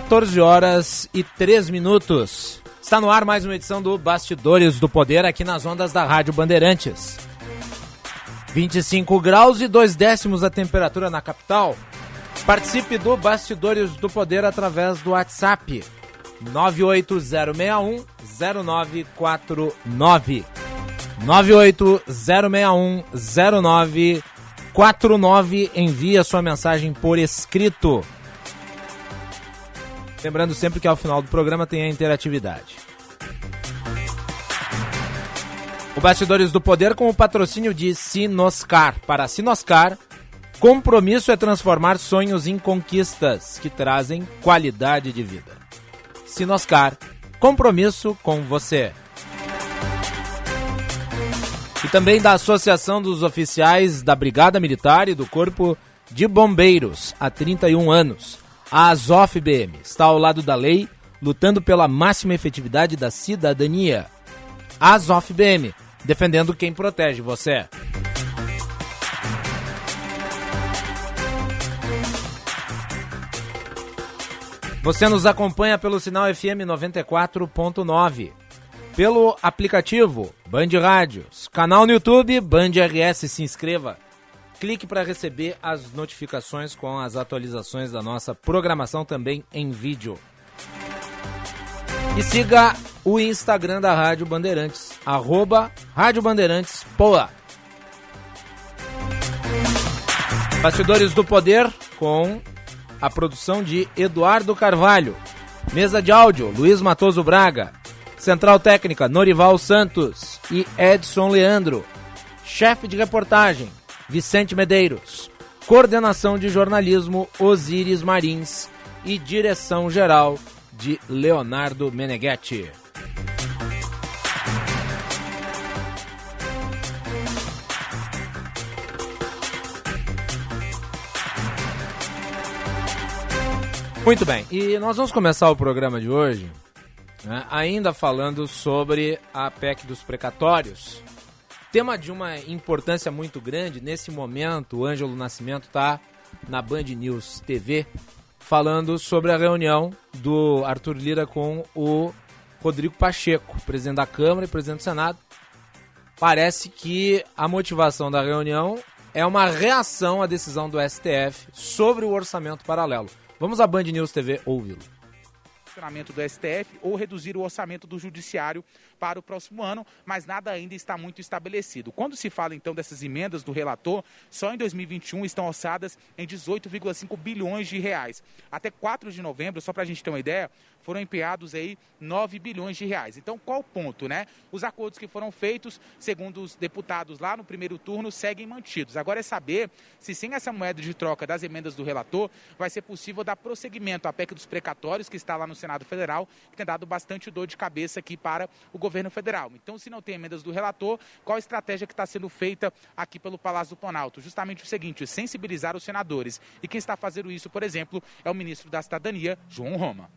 14 horas e 3 minutos. Está no ar mais uma edição do Bastidores do Poder aqui nas ondas da Rádio Bandeirantes. 25 graus e 2 décimos a temperatura na capital. Participe do Bastidores do Poder através do WhatsApp 98061 0949. 98061 0949. Envie a sua mensagem por escrito. Lembrando sempre que ao final do programa tem a interatividade. O Bastidores do Poder com o patrocínio de Sinoscar. Para Sinoscar, compromisso é transformar sonhos em conquistas que trazem qualidade de vida. Sinoscar, compromisso com você. E também da Associação dos Oficiais da Brigada Militar e do Corpo de Bombeiros, há 31 anos a Azof BM está ao lado da lei, lutando pela máxima efetividade da cidadania. A Azof BM, defendendo quem protege você. Você nos acompanha pelo sinal FM 94.9, pelo aplicativo Band Rádios, canal no YouTube Band RS, se inscreva clique para receber as notificações com as atualizações da nossa programação também em vídeo. E siga o Instagram da Rádio Bandeirantes, arroba Rádio Bandeirantes Poa. Bastidores do Poder com a produção de Eduardo Carvalho. Mesa de áudio, Luiz Matoso Braga. Central Técnica, Norival Santos e Edson Leandro. Chefe de reportagem, Vicente Medeiros. Coordenação de jornalismo Osíris Marins e direção geral de Leonardo Meneghetti. Muito bem, e nós vamos começar o programa de hoje né, ainda falando sobre a PEC dos precatórios, Tema de uma importância muito grande. Nesse momento, o Ângelo Nascimento está na Band News TV falando sobre a reunião do Arthur Lira com o Rodrigo Pacheco, presidente da Câmara e presidente do Senado. Parece que a motivação da reunião é uma reação à decisão do STF sobre o orçamento paralelo. Vamos à Band News TV ouvi-lo. Funcionamento do STF ou reduzir o orçamento do Judiciário para o próximo ano, mas nada ainda está muito estabelecido. Quando se fala então dessas emendas do relator, só em 2021 estão orçadas em 18,5 bilhões de reais. Até 4 de novembro, só para a gente ter uma ideia, foram empenhados aí 9 bilhões de reais. Então, qual o ponto, né? Os acordos que foram feitos, segundo os deputados lá no primeiro turno, seguem mantidos. Agora é saber se sem essa moeda de troca das emendas do relator, vai ser possível dar prosseguimento à PEC dos precatórios, que está lá no Senado Federal, que tem dado bastante dor de cabeça aqui para o governo federal. Então, se não tem emendas do relator, qual a estratégia que está sendo feita aqui pelo Palácio do Planalto? Justamente o seguinte, sensibilizar os senadores. E quem está fazendo isso, por exemplo, é o ministro da Cidadania, João Roma.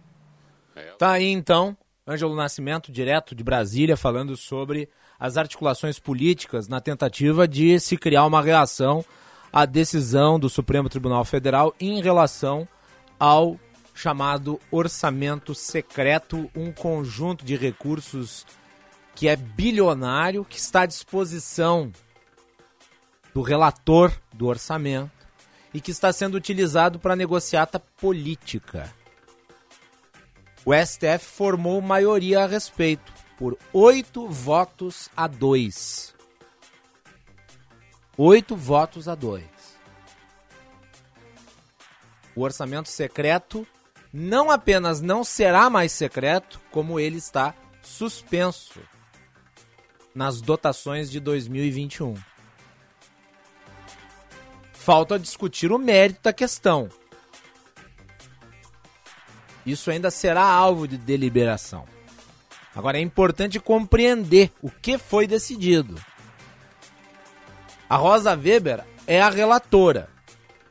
Tá aí então, Ângelo Nascimento, direto de Brasília, falando sobre as articulações políticas na tentativa de se criar uma reação à decisão do Supremo Tribunal Federal em relação ao chamado orçamento secreto, um conjunto de recursos que é bilionário, que está à disposição do relator do orçamento e que está sendo utilizado para negociata política. O STF formou maioria a respeito, por oito votos a dois. Oito votos a dois. O orçamento secreto não apenas não será mais secreto, como ele está suspenso nas dotações de 2021. Falta discutir o mérito da questão. Isso ainda será alvo de deliberação. Agora é importante compreender o que foi decidido. A Rosa Weber é a relatora.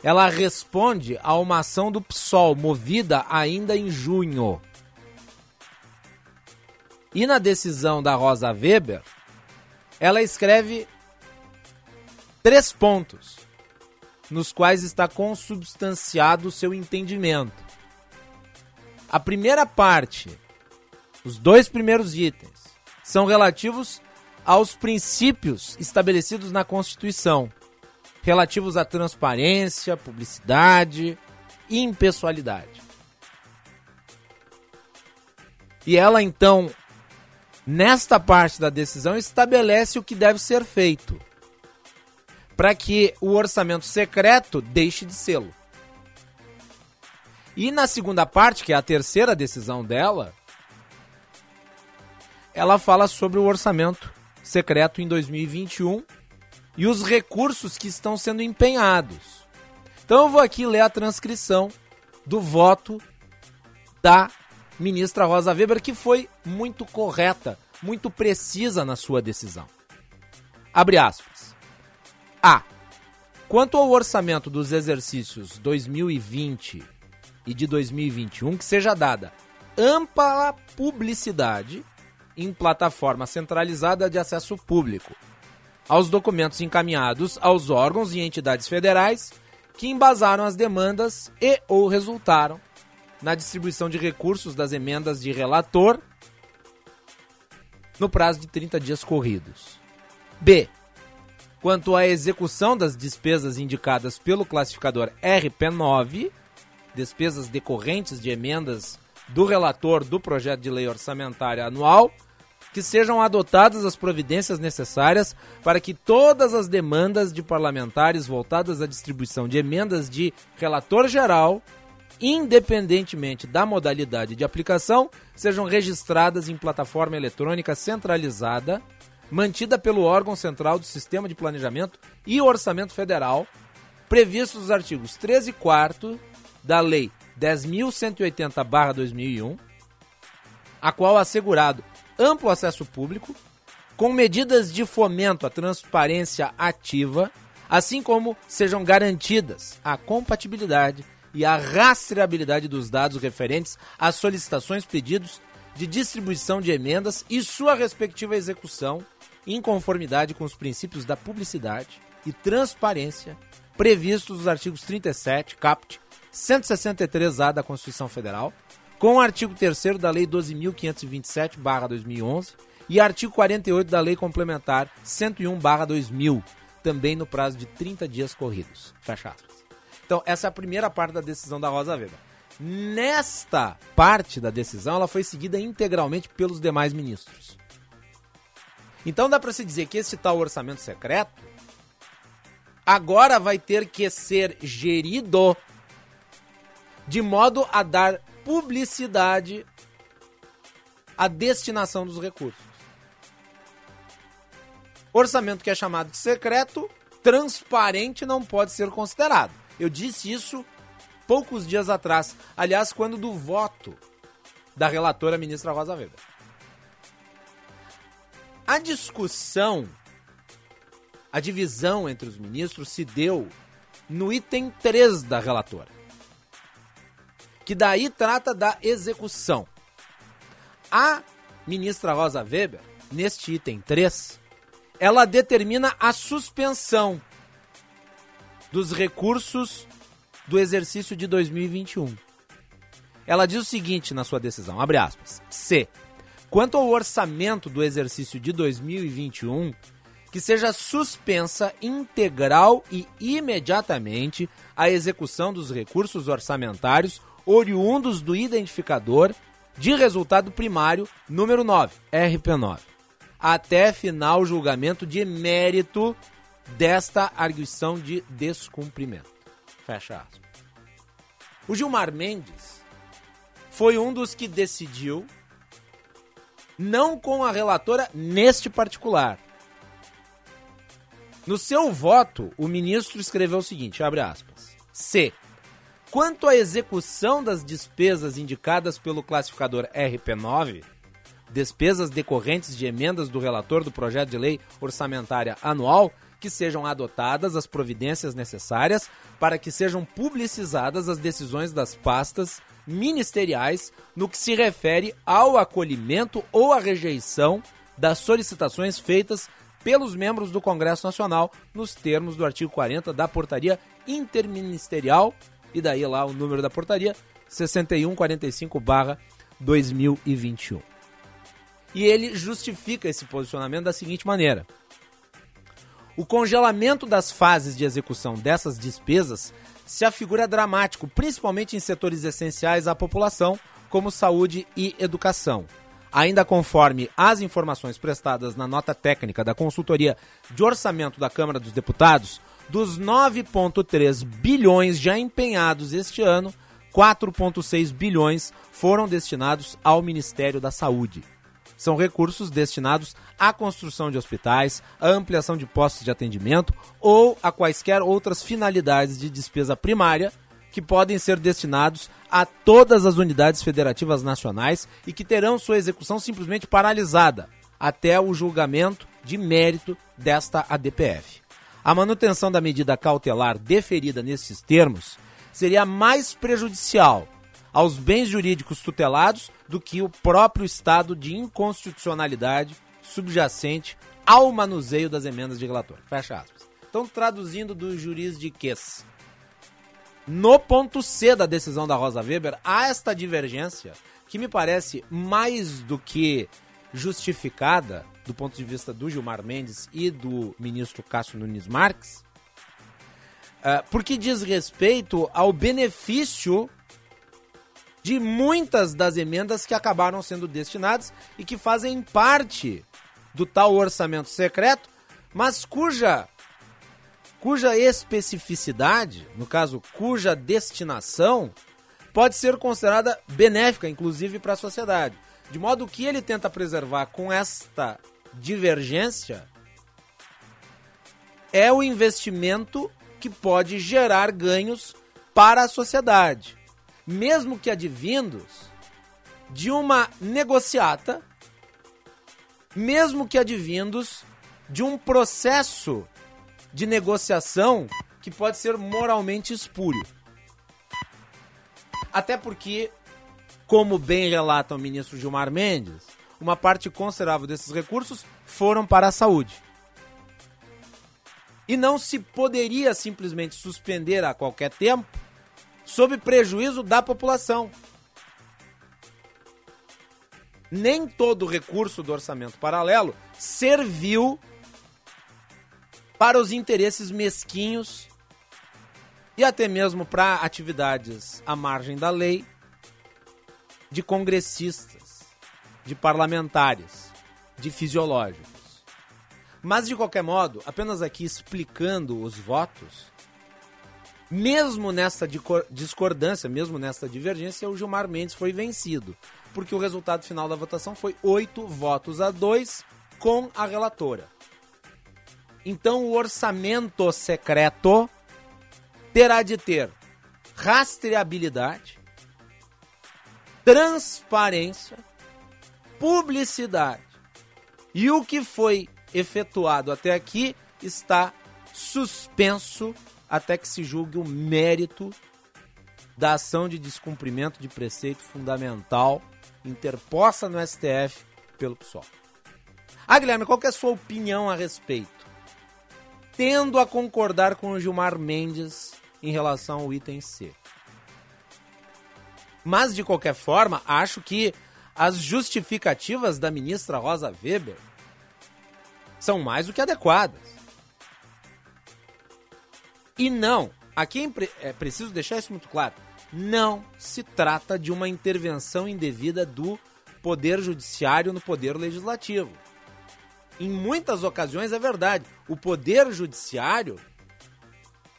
Ela responde a uma ação do PSOL movida ainda em junho. E na decisão da Rosa Weber, ela escreve três pontos nos quais está consubstanciado o seu entendimento. A primeira parte, os dois primeiros itens, são relativos aos princípios estabelecidos na Constituição, relativos à transparência, publicidade e impessoalidade. E ela então, nesta parte da decisão, estabelece o que deve ser feito para que o orçamento secreto deixe de sê-lo. E na segunda parte, que é a terceira decisão dela, ela fala sobre o orçamento secreto em 2021 e os recursos que estão sendo empenhados. Então eu vou aqui ler a transcrição do voto da ministra Rosa Weber, que foi muito correta, muito precisa na sua decisão. Abre aspas. A. Quanto ao orçamento dos exercícios 2020 e de 2021, que seja dada ampla publicidade em plataforma centralizada de acesso público aos documentos encaminhados aos órgãos e entidades federais que embasaram as demandas e ou resultaram na distribuição de recursos das emendas de relator no prazo de 30 dias corridos. B. Quanto à execução das despesas indicadas pelo classificador RP9, despesas decorrentes de emendas do relator do projeto de lei orçamentária anual, que sejam adotadas as providências necessárias para que todas as demandas de parlamentares voltadas à distribuição de emendas de relator geral, independentemente da modalidade de aplicação, sejam registradas em plataforma eletrônica centralizada, mantida pelo órgão central do Sistema de Planejamento e Orçamento Federal, previstos nos artigos 13 e 4 da Lei 10.180-2001, a qual assegurado amplo acesso público, com medidas de fomento à transparência ativa, assim como sejam garantidas a compatibilidade e a rastreabilidade dos dados referentes às solicitações, pedidos de distribuição de emendas e sua respectiva execução, em conformidade com os princípios da publicidade e transparência previstos nos artigos 37, caput 163-A da Constituição Federal, com o artigo 3 da Lei 12.527-2011 e artigo 48 da Lei Complementar 101-2000, também no prazo de 30 dias corridos. Fecha aspas. Então, essa é a primeira parte da decisão da Rosa Weber. Nesta parte da decisão, ela foi seguida integralmente pelos demais ministros. Então, dá para se dizer que esse tal orçamento secreto agora vai ter que ser gerido de modo a dar publicidade à destinação dos recursos. Orçamento que é chamado de secreto, transparente não pode ser considerado. Eu disse isso poucos dias atrás, aliás, quando do voto da relatora ministra Rosa Weber. A discussão, a divisão entre os ministros se deu no item 3 da relatora que daí trata da execução. A ministra Rosa Weber, neste item 3, ela determina a suspensão dos recursos do exercício de 2021. Ela diz o seguinte na sua decisão, abre aspas, C. Quanto ao orçamento do exercício de 2021, que seja suspensa integral e imediatamente a execução dos recursos orçamentários oriundos do identificador de resultado primário número 9, RP9, até final julgamento de mérito desta arguição de descumprimento. Fecha aspas. O Gilmar Mendes foi um dos que decidiu não com a relatora neste particular, no seu voto, o ministro escreveu o seguinte, abre aspas, C. Quanto à execução das despesas indicadas pelo classificador RP9, despesas decorrentes de emendas do relator do projeto de lei orçamentária anual, que sejam adotadas as providências necessárias para que sejam publicizadas as decisões das pastas ministeriais no que se refere ao acolhimento ou à rejeição das solicitações feitas pelos membros do Congresso Nacional, nos termos do artigo 40 da Portaria Interministerial, e daí lá o número da portaria, 6145-2021. E ele justifica esse posicionamento da seguinte maneira: o congelamento das fases de execução dessas despesas se afigura dramático, principalmente em setores essenciais à população, como saúde e educação Ainda conforme as informações prestadas na nota técnica da consultoria de orçamento da Câmara dos Deputados, dos 9,3 bilhões já empenhados este ano, 4,6 bilhões foram destinados ao Ministério da Saúde. São recursos destinados à construção de hospitais, à ampliação de postos de atendimento ou a quaisquer outras finalidades de despesa primária que podem ser destinados a todas as unidades federativas nacionais e que terão sua execução simplesmente paralisada até o julgamento de mérito desta ADPF. A manutenção da medida cautelar deferida nesses termos seria mais prejudicial aos bens jurídicos tutelados do que o próprio estado de inconstitucionalidade subjacente ao manuseio das emendas de relator. Fecha aspas. Então, traduzindo do juridiquês, no ponto C da decisão da Rosa Weber, há esta divergência que me parece mais do que justificada do ponto de vista do Gilmar Mendes e do ministro Cássio Nunes Marques, uh, porque diz respeito ao benefício de muitas das emendas que acabaram sendo destinadas e que fazem parte do tal orçamento secreto, mas cuja cuja especificidade, no caso, cuja destinação, pode ser considerada benéfica, inclusive, para a sociedade. De modo que ele tenta preservar com esta divergência é o investimento que pode gerar ganhos para a sociedade, mesmo que advindos de uma negociata, mesmo que advindos de um processo de negociação que pode ser moralmente espúrio. Até porque, como bem relata o ministro Gilmar Mendes, uma parte considerável desses recursos foram para a saúde. E não se poderia simplesmente suspender a qualquer tempo sob prejuízo da população. Nem todo recurso do orçamento paralelo serviu para os interesses mesquinhos e até mesmo para atividades à margem da lei de congressistas, de parlamentares, de fisiológicos. Mas de qualquer modo, apenas aqui explicando os votos, mesmo nessa discordância, mesmo nessa divergência, o Gilmar Mendes foi vencido, porque o resultado final da votação foi oito votos a dois com a relatora. Então o orçamento secreto terá de ter rastreabilidade, transparência, publicidade. E o que foi efetuado até aqui está suspenso até que se julgue o mérito da ação de descumprimento de preceito fundamental interposta no STF pelo PSOL. Ah, Guilherme, qual é a sua opinião a respeito? tendo a concordar com o Gilmar Mendes em relação ao item C. Mas, de qualquer forma, acho que as justificativas da ministra Rosa Weber são mais do que adequadas. E não, aqui é preciso deixar isso muito claro, não se trata de uma intervenção indevida do Poder Judiciário no Poder Legislativo. Em muitas ocasiões é verdade, o Poder Judiciário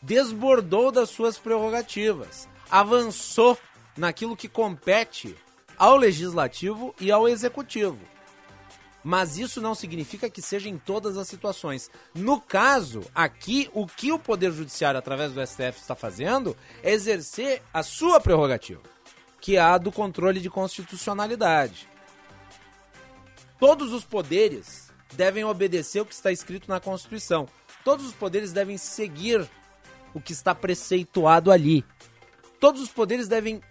desbordou das suas prerrogativas, avançou naquilo que compete ao Legislativo e ao Executivo mas isso não significa que seja em todas as situações. No caso, aqui, o que o Poder Judiciário, através do STF, está fazendo é exercer a sua prerrogativa, que é a do controle de constitucionalidade. Todos os poderes devem obedecer o que está escrito na Constituição. Todos os poderes devem seguir o que está preceituado ali. Todos os poderes devem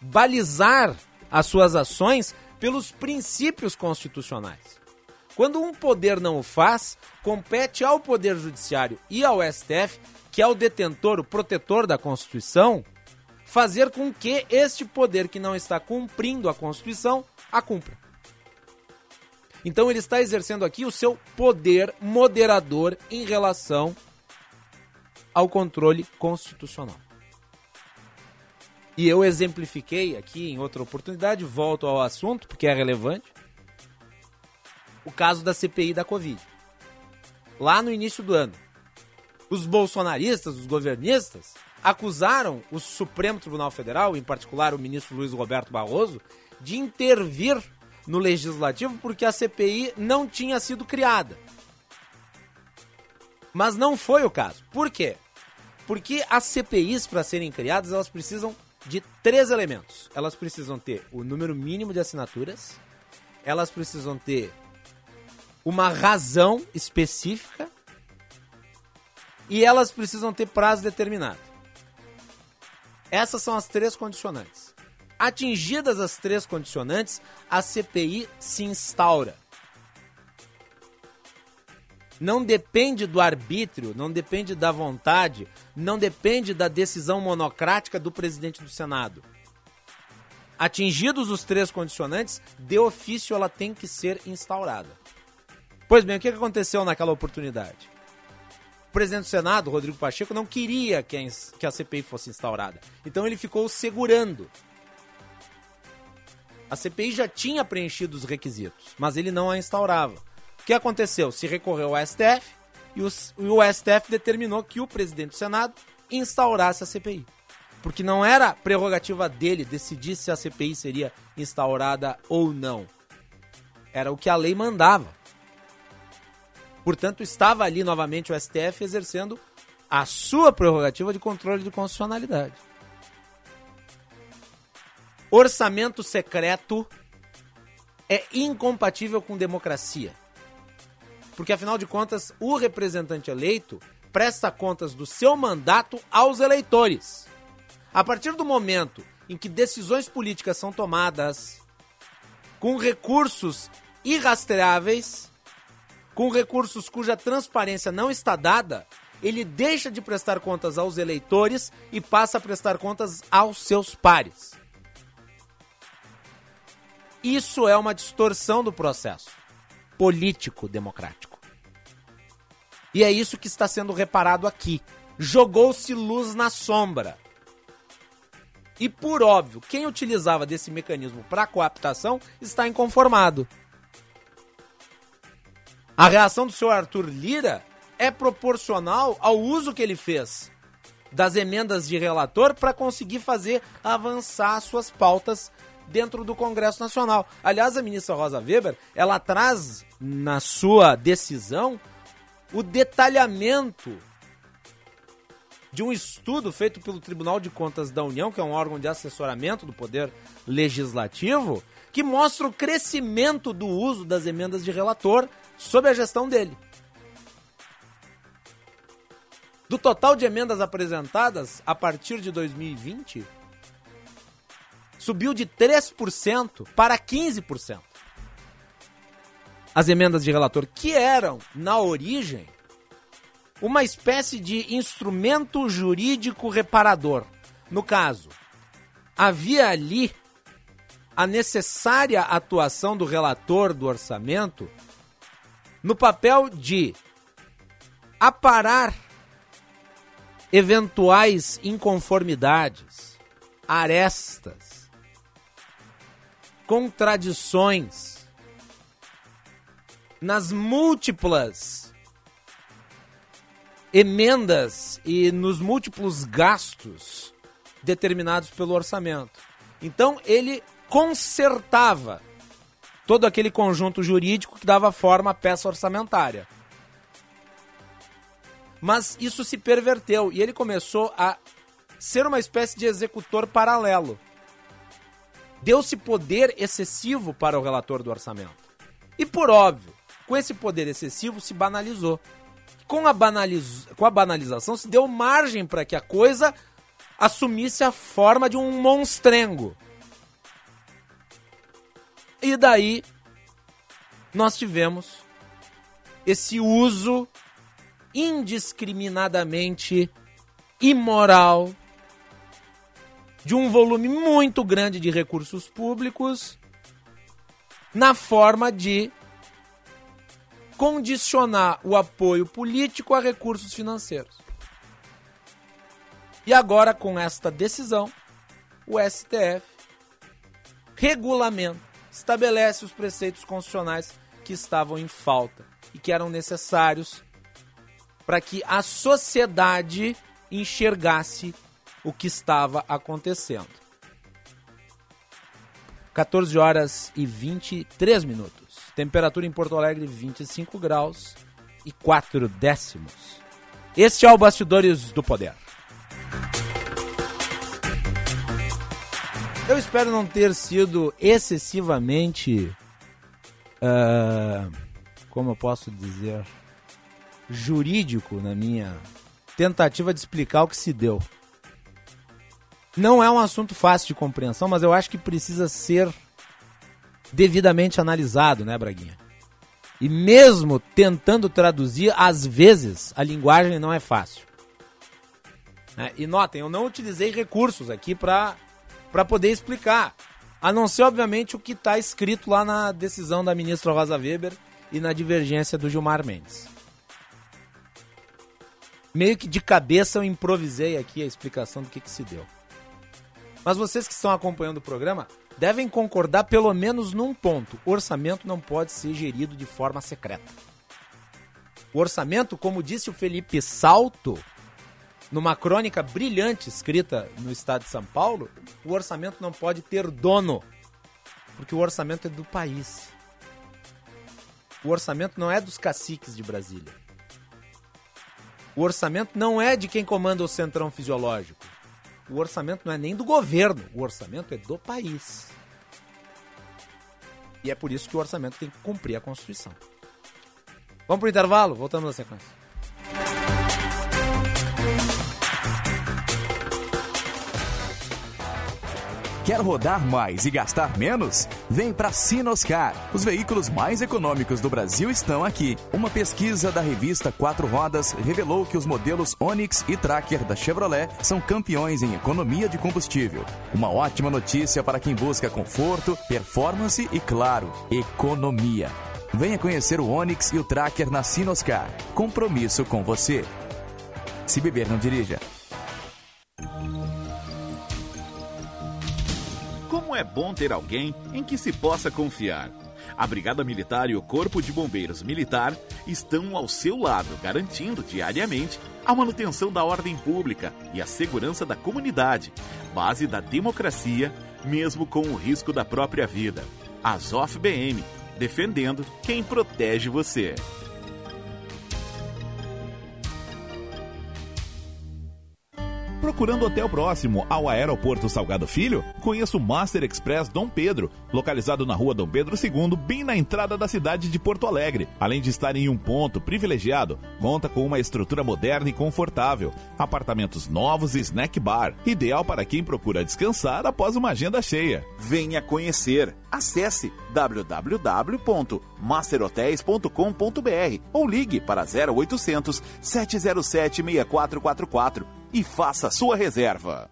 balizar as suas ações pelos princípios constitucionais. Quando um poder não o faz, compete ao Poder Judiciário e ao STF, que é o detentor, o protetor da Constituição, fazer com que este poder que não está cumprindo a Constituição a cumpra. Então ele está exercendo aqui o seu poder moderador em relação ao controle constitucional. E eu exemplifiquei aqui em outra oportunidade, volto ao assunto, porque é relevante, o caso da CPI da Covid. Lá no início do ano, os bolsonaristas, os governistas, acusaram o Supremo Tribunal Federal, em particular o ministro Luiz Roberto Barroso, de intervir no legislativo porque a CPI não tinha sido criada. Mas não foi o caso. Por quê? Porque as CPIs, para serem criadas, elas precisam de três elementos. Elas precisam ter o número mínimo de assinaturas, elas precisam ter uma razão específica e elas precisam ter prazo determinado. Essas são as três condicionantes. Atingidas as três condicionantes, a CPI se instaura não depende do arbítrio, não depende da vontade, não depende da decisão monocrática do presidente do Senado. Atingidos os três condicionantes, de ofício ela tem que ser instaurada. Pois bem, o que aconteceu naquela oportunidade? O presidente do Senado, Rodrigo Pacheco, não queria que a CPI fosse instaurada. Então ele ficou segurando. A CPI já tinha preenchido os requisitos, mas ele não a instaurava que aconteceu? Se recorreu ao STF e, os, e o STF determinou que o presidente do Senado instaurasse a CPI. Porque não era prerrogativa dele decidir se a CPI seria instaurada ou não. Era o que a lei mandava. Portanto, estava ali novamente o STF exercendo a sua prerrogativa de controle de constitucionalidade. Orçamento secreto é incompatível com democracia. Porque afinal de contas, o representante eleito presta contas do seu mandato aos eleitores. A partir do momento em que decisões políticas são tomadas com recursos irrastreáveis, com recursos cuja transparência não está dada, ele deixa de prestar contas aos eleitores e passa a prestar contas aos seus pares. Isso é uma distorção do processo político democrático. E é isso que está sendo reparado aqui. Jogou-se luz na sombra. E por óbvio, quem utilizava desse mecanismo para coaptação está inconformado. A reação do senhor Arthur Lira é proporcional ao uso que ele fez das emendas de relator para conseguir fazer avançar suas pautas dentro do Congresso Nacional. Aliás, a ministra Rosa Weber, ela traz na sua decisão o detalhamento de um estudo feito pelo Tribunal de Contas da União, que é um órgão de assessoramento do Poder Legislativo, que mostra o crescimento do uso das emendas de relator sob a gestão dele. Do total de emendas apresentadas a partir de 2020, subiu de 3% para 15%. As emendas de relator, que eram, na origem, uma espécie de instrumento jurídico reparador. No caso, havia ali a necessária atuação do relator do orçamento no papel de aparar eventuais inconformidades, arestas, contradições nas múltiplas emendas e nos múltiplos gastos determinados pelo orçamento. Então ele consertava todo aquele conjunto jurídico que dava forma à peça orçamentária. Mas isso se perverteu e ele começou a ser uma espécie de executor paralelo. Deu-se poder excessivo para o relator do orçamento. E por óbvio, com esse poder excessivo se banalizou. Com a, banaliz... com a banalização se deu margem para que a coisa assumisse a forma de um monstrengo. E daí nós tivemos esse uso indiscriminadamente imoral de um volume muito grande de recursos públicos na forma de condicionar o apoio político a recursos financeiros. E agora, com esta decisão, o STF regulamenta, estabelece os preceitos constitucionais que estavam em falta e que eram necessários para que a sociedade enxergasse o que estava acontecendo. 14 horas e 23 minutos. Temperatura em Porto Alegre 25 graus e 4 décimos. Este é o Bastidores do Poder. Eu espero não ter sido excessivamente. Uh, como eu posso dizer? Jurídico na minha tentativa de explicar o que se deu. Não é um assunto fácil de compreensão, mas eu acho que precisa ser devidamente analisado, né, Braguinha? E mesmo tentando traduzir, às vezes a linguagem não é fácil. Né? E notem, eu não utilizei recursos aqui para poder explicar. A não ser, obviamente, o que está escrito lá na decisão da ministra Rosa Weber e na divergência do Gilmar Mendes. Meio que de cabeça eu improvisei aqui a explicação do que, que se deu. Mas vocês que estão acompanhando o programa devem concordar pelo menos num ponto: o orçamento não pode ser gerido de forma secreta. O orçamento, como disse o Felipe Salto, numa crônica brilhante escrita no estado de São Paulo, o orçamento não pode ter dono, porque o orçamento é do país. O orçamento não é dos caciques de Brasília. O orçamento não é de quem comanda o centrão fisiológico. O orçamento não é nem do governo, o orçamento é do país. E é por isso que o orçamento tem que cumprir a Constituição. Vamos para o intervalo? Voltamos na sequência. Quer rodar mais e gastar menos? Vem para Sinoscar. Os veículos mais econômicos do Brasil estão aqui. Uma pesquisa da revista Quatro Rodas revelou que os modelos Onix e Tracker da Chevrolet são campeões em economia de combustível. Uma ótima notícia para quem busca conforto, performance e, claro, economia. Venha conhecer o Onix e o Tracker na Sinoscar. Compromisso com você. Se beber, não dirija. É bom ter alguém em que se possa confiar. A Brigada Militar e o Corpo de Bombeiros Militar estão ao seu lado, garantindo diariamente a manutenção da ordem pública e a segurança da comunidade, base da democracia, mesmo com o risco da própria vida. Azof BM, defendendo quem protege você. Procurando hotel próximo ao Aeroporto Salgado Filho? Conheça o Master Express Dom Pedro, localizado na rua Dom Pedro II, bem na entrada da cidade de Porto Alegre. Além de estar em um ponto privilegiado, conta com uma estrutura moderna e confortável, apartamentos novos e snack bar, ideal para quem procura descansar após uma agenda cheia. Venha conhecer. Acesse www.masterhotels.com.br ou ligue para 0800 707 6444 e faça sua reserva.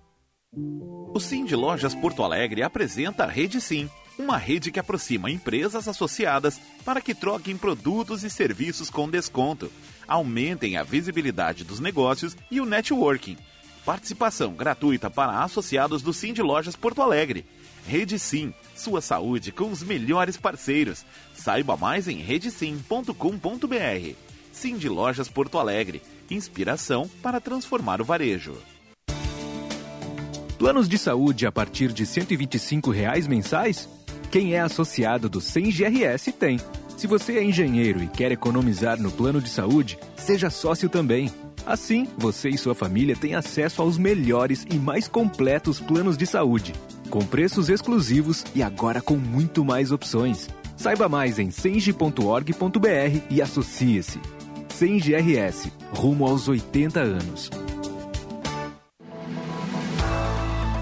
O Sim de Lojas Porto Alegre apresenta a Rede Sim uma rede que aproxima empresas associadas para que troquem produtos e serviços com desconto, aumentem a visibilidade dos negócios e o networking. Participação gratuita para associados do Sim de Lojas Porto Alegre. Rede Sim, sua saúde com os melhores parceiros. Saiba mais em redesim.com.br. Sim de Lojas Porto Alegre, inspiração para transformar o varejo. Planos de saúde a partir de 125 reais mensais? Quem é associado do 100 GRS tem. Se você é engenheiro e quer economizar no plano de saúde, seja sócio também. Assim, você e sua família têm acesso aos melhores e mais completos planos de saúde, com preços exclusivos e agora com muito mais opções. Saiba mais em senge.org.br e associe-se. Senge RS, rumo aos 80 anos.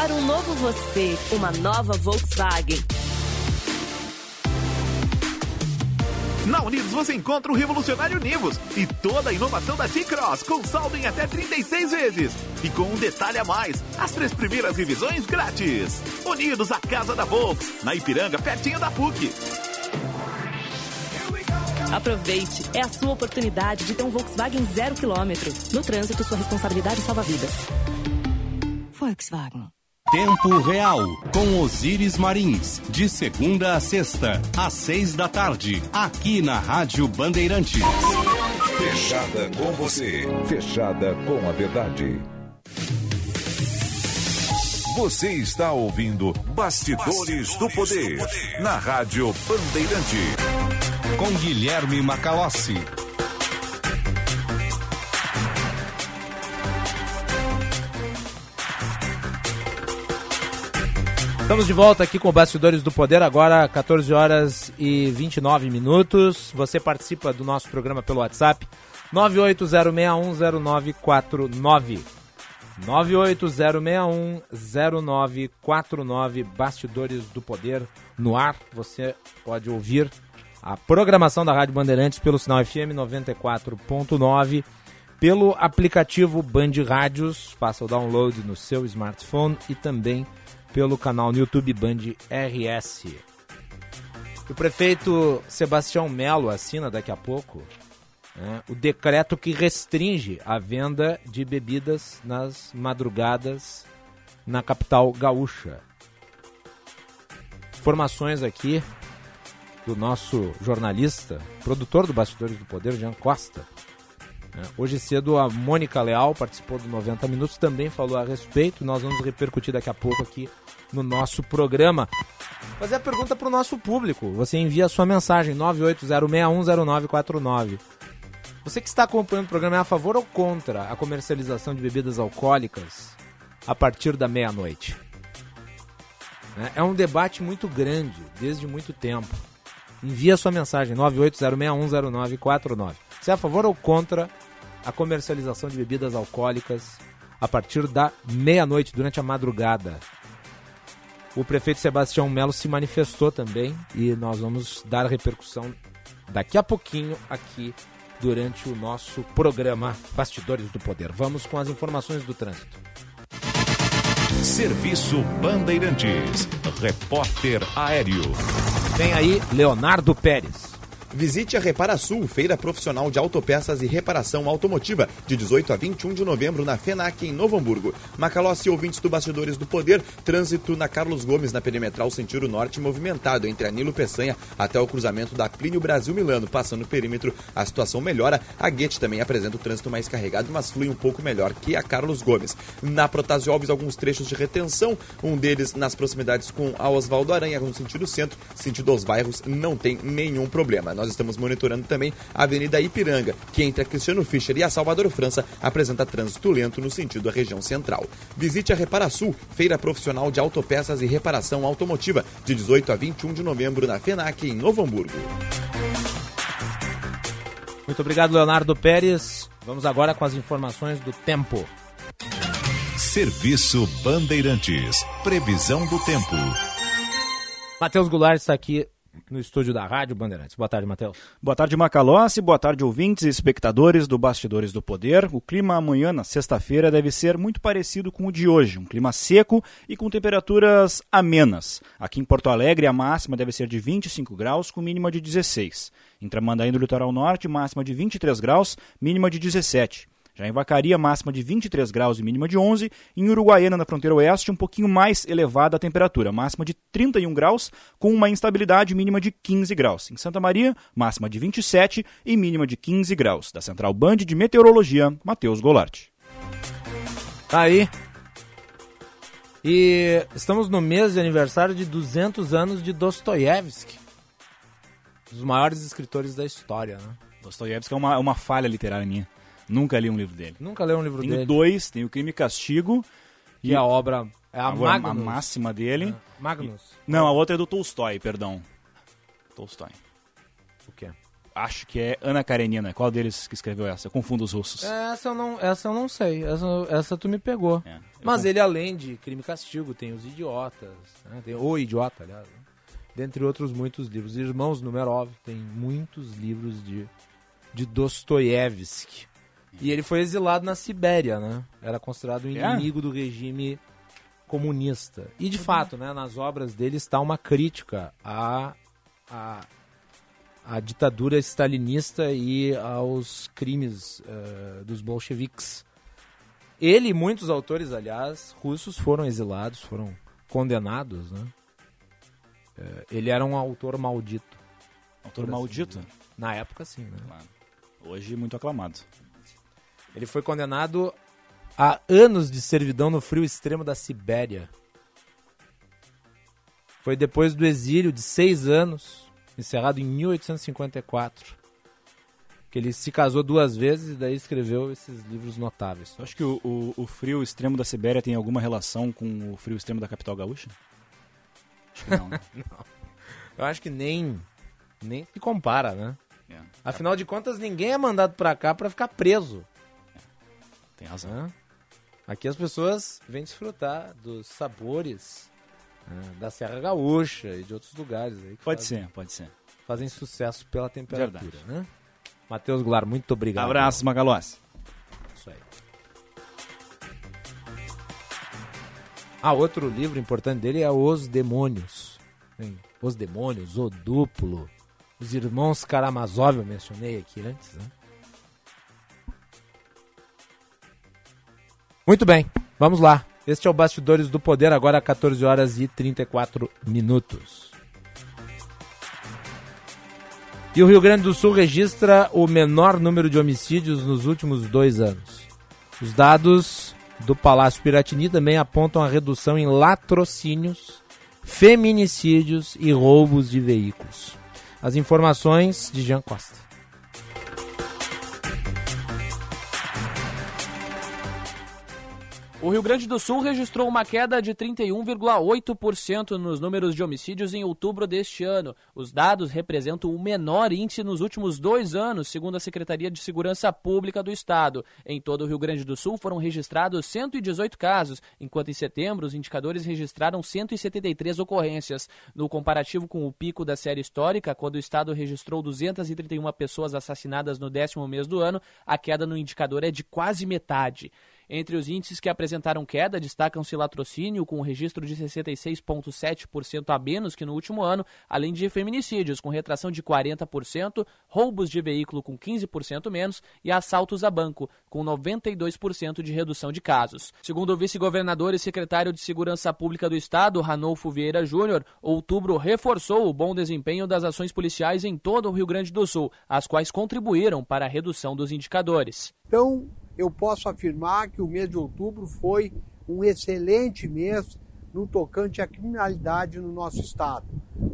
Para um novo você, uma nova Volkswagen. Na Unidos você encontra o revolucionário Nivus e toda a inovação da T-Cross com saldo em até 36 vezes. E com um detalhe a mais, as três primeiras revisões grátis. Unidos, a casa da Volks, na Ipiranga, pertinho da PUC. Aproveite, é a sua oportunidade de ter um Volkswagen zero quilômetro. No trânsito, sua responsabilidade salva vidas. Volkswagen. Tempo Real, com Osíris Marins, de segunda a sexta, às seis da tarde, aqui na Rádio Bandeirantes. Fechada com você, fechada com a verdade. Você está ouvindo Bastidores, Bastidores do, poder, do Poder, na Rádio Bandeirante. Com Guilherme Macalossi. Estamos de volta aqui com Bastidores do Poder, agora 14 horas e 29 minutos. Você participa do nosso programa pelo WhatsApp 980610949. 980610949 Bastidores do Poder no ar. Você pode ouvir a programação da Rádio Bandeirantes pelo sinal FM 94.9, pelo aplicativo Band Rádios, faça o download no seu smartphone e também pelo canal no YouTube Band RS. O prefeito Sebastião Melo assina daqui a pouco né, o decreto que restringe a venda de bebidas nas madrugadas na capital gaúcha. Informações aqui do nosso jornalista, produtor do Bastidores do Poder, Jean Costa. É, hoje cedo a Mônica Leal participou do 90 Minutos, também falou a respeito. Nós vamos repercutir daqui a pouco aqui no nosso programa. Fazer a pergunta para o nosso público. Você envia a sua mensagem 980610949. Você que está acompanhando o programa é a favor ou contra a comercialização de bebidas alcoólicas a partir da meia-noite? É, é um debate muito grande, desde muito tempo. Envie a sua mensagem 980610949. Você é a favor ou contra a comercialização de bebidas alcoólicas a partir da meia-noite, durante a madrugada? O prefeito Sebastião Melo se manifestou também e nós vamos dar repercussão daqui a pouquinho aqui durante o nosso programa Bastidores do Poder. Vamos com as informações do trânsito. Serviço Bandeirantes. Repórter Aéreo. Vem aí Leonardo Pérez. Visite a Repara Sul, feira profissional de autopeças e reparação automotiva, de 18 a 21 de novembro na FENAC, em Novo Hamburgo. Macalossi, ouvintes do Bastidores do Poder, trânsito na Carlos Gomes, na perimetral sentido norte, movimentado entre a Nilo Peçanha até o cruzamento da Plínio Brasil Milano. Passando o perímetro, a situação melhora. A Guete também apresenta o trânsito mais carregado, mas flui um pouco melhor que a Carlos Gomes. Na Protásio Alves, alguns trechos de retenção, um deles nas proximidades com a Osvaldo Aranha, no sentido centro, sentido aos bairros, não tem nenhum problema Nós estamos monitorando também a Avenida Ipiranga, que entre a Cristiano Fischer e a Salvador França apresenta trânsito lento no sentido da região central. Visite a Reparasul, feira profissional de autopeças e reparação automotiva, de 18 a 21 de novembro na FENAC, em Novo Hamburgo. Muito obrigado, Leonardo Pérez. Vamos agora com as informações do tempo. Serviço Bandeirantes. Previsão do tempo. Matheus Goulart está aqui no estúdio da Rádio Bandeirantes. Boa tarde, Matheus. Boa tarde, Macalossi. Boa tarde, ouvintes e espectadores do Bastidores do Poder. O clima amanhã, na sexta-feira, deve ser muito parecido com o de hoje. Um clima seco e com temperaturas amenas. Aqui em Porto Alegre, a máxima deve ser de 25 graus, com mínima de 16. Em Tramandaí, no litoral norte, máxima de 23 graus, mínima de 17. Já em Vacaria, máxima de 23 graus e mínima de 11. Em Uruguaiana, na fronteira oeste, um pouquinho mais elevada a temperatura, máxima de 31 graus, com uma instabilidade mínima de 15 graus. Em Santa Maria, máxima de 27 e mínima de 15 graus. Da Central Band de Meteorologia, Matheus Golart. Tá aí. E estamos no mês de aniversário de 200 anos de Dostoiévski. Um dos maiores escritores da história, né? Dostoiévski é uma, uma falha literária minha. Nunca li um livro dele. Nunca li um livro tenho dele. dois, tem o Crime e Castigo. Que é a obra. É a, a, Magnus. máxima dele. É. Magnus. E, não, a outra é do Tolstói, perdão. Tolstói. O quê? Acho que é Ana Karenina. Qual deles que escreveu essa? Eu confundo os russos. Essa eu não, essa eu não sei. Essa, essa tu me pegou. É, Mas ele, além de Crime e Castigo, tem Os Idiotas. Né? Tem O Idiota, aliás. Né? Dentre outros muitos livros. Irmãos Numerov tem muitos livros de, de Dostoiévski. E ele foi exilado na Sibéria, né? Era considerado um inimigo é? do regime comunista. E de fato, né, nas obras dele está uma crítica à, à, à ditadura stalinista e aos crimes uh, dos bolcheviques. Ele e muitos autores, aliás, russos foram exilados, foram condenados, né? Uh, ele era um autor maldito. Autor maldito? Assim, Na época, sim, né? Claro. Hoje, muito aclamado. Ele foi condenado a anos de servidão no frio extremo da Sibéria. Foi depois do exílio de seis anos, encerrado em 1854, que ele se casou duas vezes e daí escreveu esses livros notáveis. Eu acho que o, o, o, frio extremo da Sibéria tem alguma relação com o frio extremo da capital gaúcha? Acho que não, né? não. Eu acho que nem, nem se compara, né? É. Afinal de contas, ninguém é mandado pra cá pra ficar preso. Tem razão. Aqui as pessoas vêm desfrutar dos sabores né, da Serra Gaúcha e de outros lugares. Aí pode fazem, ser, pode ser. Fazem sucesso pela temperatura, Verdade. né? Matheus Goulart, muito obrigado. Abraço, Magalhães. Isso aí. Ah, outro livro importante dele é Os Demônios. Os Demônios, O Duplo, Os Irmãos Karamazov, eu mencionei aqui antes, né? Muito bem, vamos lá. Este é o Bastidores do Poder, agora 14 horas e 34 minutos. E o Rio Grande do Sul registra o menor número de homicídios nos últimos dois anos. Os dados do Palácio Piratini também apontam a redução em latrocínios, feminicídios e roubos de veículos. As informações de Jean Costa. O Rio Grande do Sul registrou uma queda de 31,8% nos números de homicídios em outubro deste ano. Os dados representam o menor índice nos últimos dois anos, segundo a Secretaria de Segurança Pública do Estado. Em todo o Rio Grande do Sul foram registrados 118 casos, enquanto em setembro os indicadores registraram 173 ocorrências. No comparativo com o pico da série histórica, quando o Estado registrou 231 pessoas assassinadas no décimo mês do ano, a queda no indicador é de quase metade. Entre os índices que apresentaram queda, destacam-se latrocínio, com registro de 66,7% a menos que no último ano, além de feminicídios, com retração de 40%, roubos de veículo com 15% menos e assaltos a banco, com 92% de redução de casos. Segundo o vice-governador e secretário de Segurança Pública do Estado, Ranolfo Vieira Júnior, outubro reforçou o bom desempenho das ações policiais em todo o Rio Grande do Sul, as quais contribuíram para a redução dos indicadores. Então, eu posso afirmar que o mês de outubro foi um excelente mês no tocante à criminalidade no nosso estado.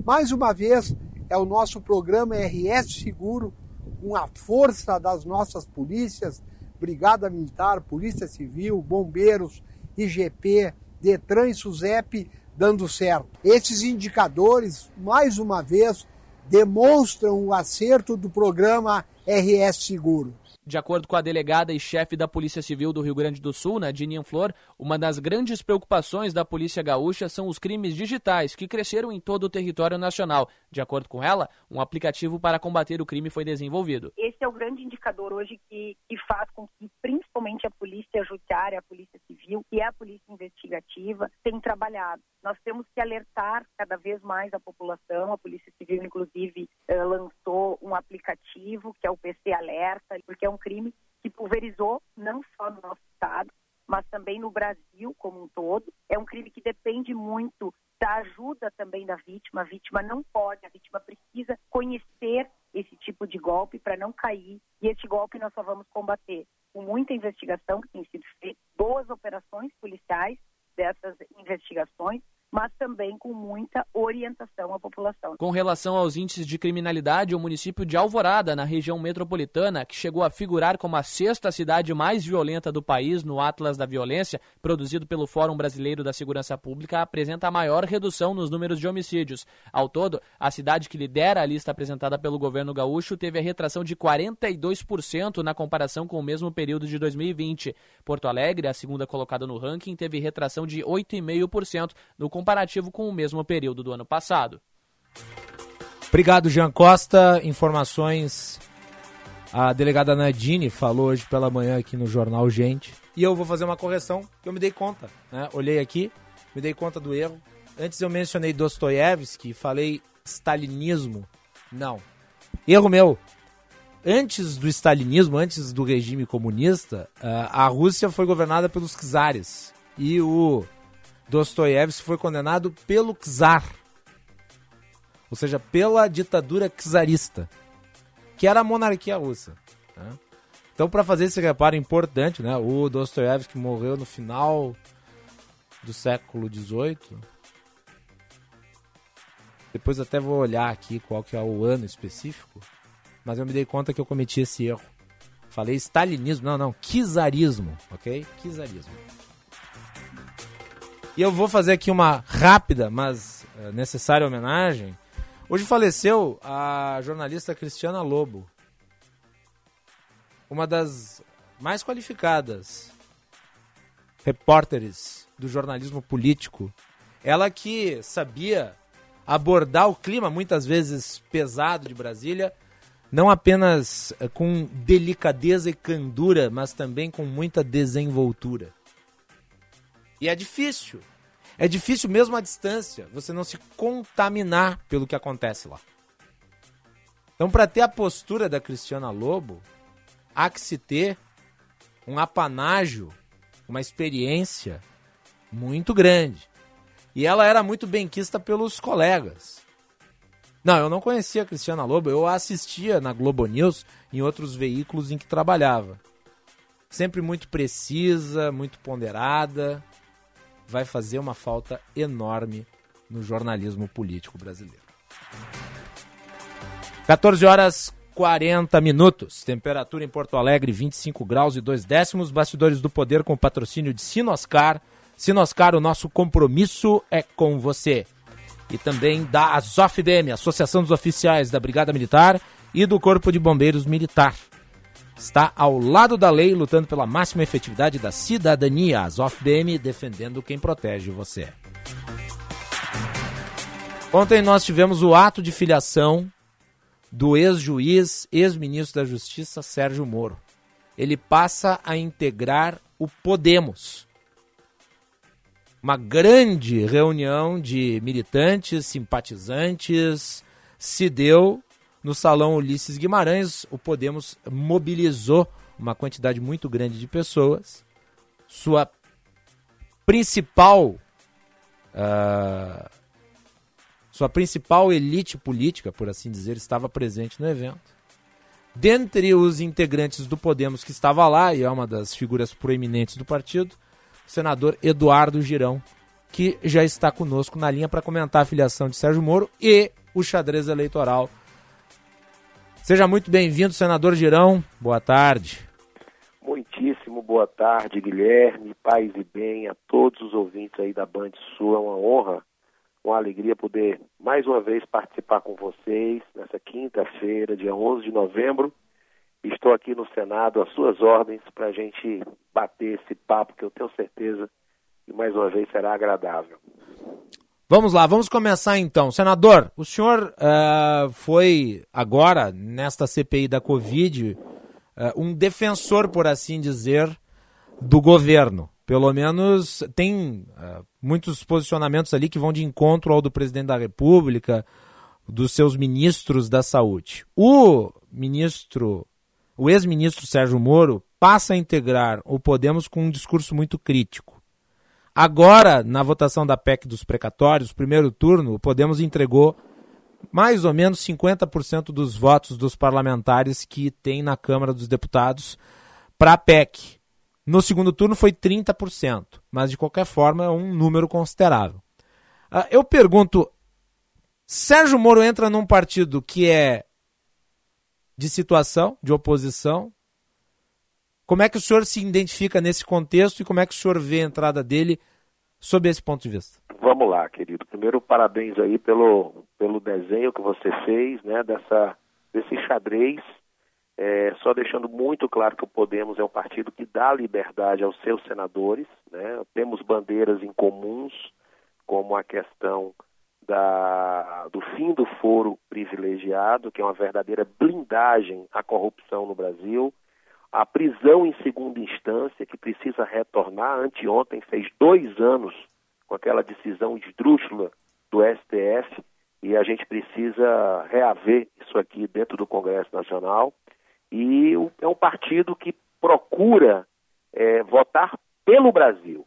Mais uma vez, é o nosso programa RS Seguro, com a força das nossas polícias, Brigada Militar, Polícia Civil, Bombeiros, IGP, Detran e SUSEP, dando certo. Esses indicadores, mais uma vez, demonstram o acerto do programa RS Seguro. De acordo com a delegada e chefe da Polícia Civil do Rio Grande do Sul, Nadine Flor, uma das grandes preocupações da Polícia Gaúcha são os crimes digitais, que cresceram em todo o território nacional. De acordo com ela, um aplicativo para combater o crime foi desenvolvido. Esse é o grande indicador hoje que, que faz com que, principalmente, a Polícia Judiciária, a Polícia Civil e a Polícia Investigativa tenham trabalhado. Nós temos que alertar cada vez mais a população. A Polícia Civil, inclusive, eh, lançou um aplicativo que é o PC Alerta, porque é um crime que pulverizou não só no nosso estado, mas também no Brasil como um todo. É um crime que depende muito da ajuda também da vítima. A vítima não pode, a vítima precisa conhecer esse tipo de golpe para não cair. E esse golpe nós só vamos combater com muita investigação que tem sido feita, boas operações policiais dessas investigações mas também com muita orientação à população. Com relação aos índices de criminalidade, o município de Alvorada, na região metropolitana, que chegou a figurar como a sexta cidade mais violenta do país no Atlas da Violência, produzido pelo Fórum Brasileiro da Segurança Pública, apresenta a maior redução nos números de homicídios. Ao todo, a cidade que lidera a lista apresentada pelo governo gaúcho teve a retração de 42% na comparação com o mesmo período de 2020. Porto Alegre, a segunda colocada no ranking, teve retração de 8,5% no comparativo com o mesmo período do ano passado. Obrigado, Jean Costa. Informações. A delegada Nadine falou hoje pela manhã aqui no jornal Gente. E eu vou fazer uma correção eu me dei conta. Né? Olhei aqui, me dei conta do erro. Antes eu mencionei Dostoiévski, falei stalinismo. Não. Erro meu. Antes do stalinismo, antes do regime comunista, a Rússia foi governada pelos czares. E o Dostoiévski foi condenado pelo czar, ou seja, pela ditadura czarista, que era a monarquia russa. Né? Então, para fazer esse reparo importante, né, o Dostoiévski morreu no final do século XVIII. Depois até vou olhar aqui qual que é o ano específico, mas eu me dei conta que eu cometi esse erro. Falei stalinismo, não, não, czarismo, ok? Czarismo. E eu vou fazer aqui uma rápida, mas é, necessária homenagem. Hoje faleceu a jornalista Cristiana Lobo, uma das mais qualificadas repórteres do jornalismo político. Ela que sabia abordar o clima, muitas vezes pesado, de Brasília, não apenas é, com delicadeza e candura, mas também com muita desenvoltura. E é difícil. É difícil mesmo à distância você não se contaminar pelo que acontece lá. Então, para ter a postura da Cristiana Lobo, há que se ter um apanágio, uma experiência muito grande. E ela era muito benquista pelos colegas. Não, eu não conhecia a Cristiana Lobo, eu assistia na Globo News em outros veículos em que trabalhava. Sempre muito precisa, muito ponderada, vai fazer uma falta enorme no jornalismo político brasileiro. 14 horas 40 minutos. Temperatura em Porto Alegre, 25 graus e 2 décimos. Bastidores do Poder com patrocínio de Sinoscar. Sinoscar, o nosso compromisso é com você. E também da ASOFDM, Associação dos Oficiais da Brigada Militar e do Corpo de Bombeiros Militar está ao lado da lei, lutando pela máxima efetividade da cidadania. As OFBM defendendo quem protege você. Ontem nós tivemos o ato de filiação do ex-juiz, ex-ministro da Justiça, Sérgio Moro. Ele passa a integrar o Podemos. Uma grande reunião de militantes, simpatizantes se deu no Salão Ulisses Guimarães, o Podemos mobilizou uma quantidade muito grande de pessoas. Sua principal. Uh, sua principal elite política, por assim dizer, estava presente no evento. Dentre os integrantes do Podemos que estava lá, e é uma das figuras proeminentes do partido, o senador Eduardo Girão, que já está conosco na linha para comentar a filiação de Sérgio Moro e o xadrez eleitoral. Seja muito bem-vindo, senador Girão. Boa tarde. Muitíssimo boa tarde, Guilherme, paz e bem a todos os ouvintes aí da Band Sul. É uma honra, uma alegria poder mais uma vez participar com vocês nessa quinta-feira, dia 11 de novembro. Estou aqui no Senado às suas ordens para a gente bater esse papo que eu tenho certeza que mais uma vez será agradável. Vamos lá, vamos começar então. Senador, o senhor uh, foi agora, nesta CPI da Covid, uh, um defensor, por assim dizer, do governo. Pelo menos tem uh, muitos posicionamentos ali que vão de encontro ao do presidente da República, dos seus ministros da saúde. O ministro, o ex-ministro Sérgio Moro, passa a integrar o Podemos com um discurso muito crítico. Agora, na votação da PEC dos precatórios, primeiro turno, o Podemos entregou mais ou menos 50% dos votos dos parlamentares que tem na Câmara dos Deputados para a PEC. No segundo turno foi 30%, mas de qualquer forma é um número considerável. Uh, eu pergunto: Sérgio Moro entra num partido que é de situação, de oposição, como é que o senhor se identifica nesse contexto e como é que o senhor vê a entrada dele sob esse ponto de vista? Vamos lá, querido. Primeiro, parabéns aí pelo, pelo desenho que você fez, né, dessa, desse xadrez. É, só deixando muito claro que o Podemos é um partido que dá liberdade aos seus senadores. Né? Temos bandeiras em comuns, como a questão da, do fim do foro privilegiado, que é uma verdadeira blindagem à corrupção no Brasil a prisão em segunda instância, que precisa retornar, anteontem fez dois anos com aquela decisão esdrúxula do STF, e a gente precisa reaver isso aqui dentro do Congresso Nacional. E é um partido que procura é, votar pelo Brasil.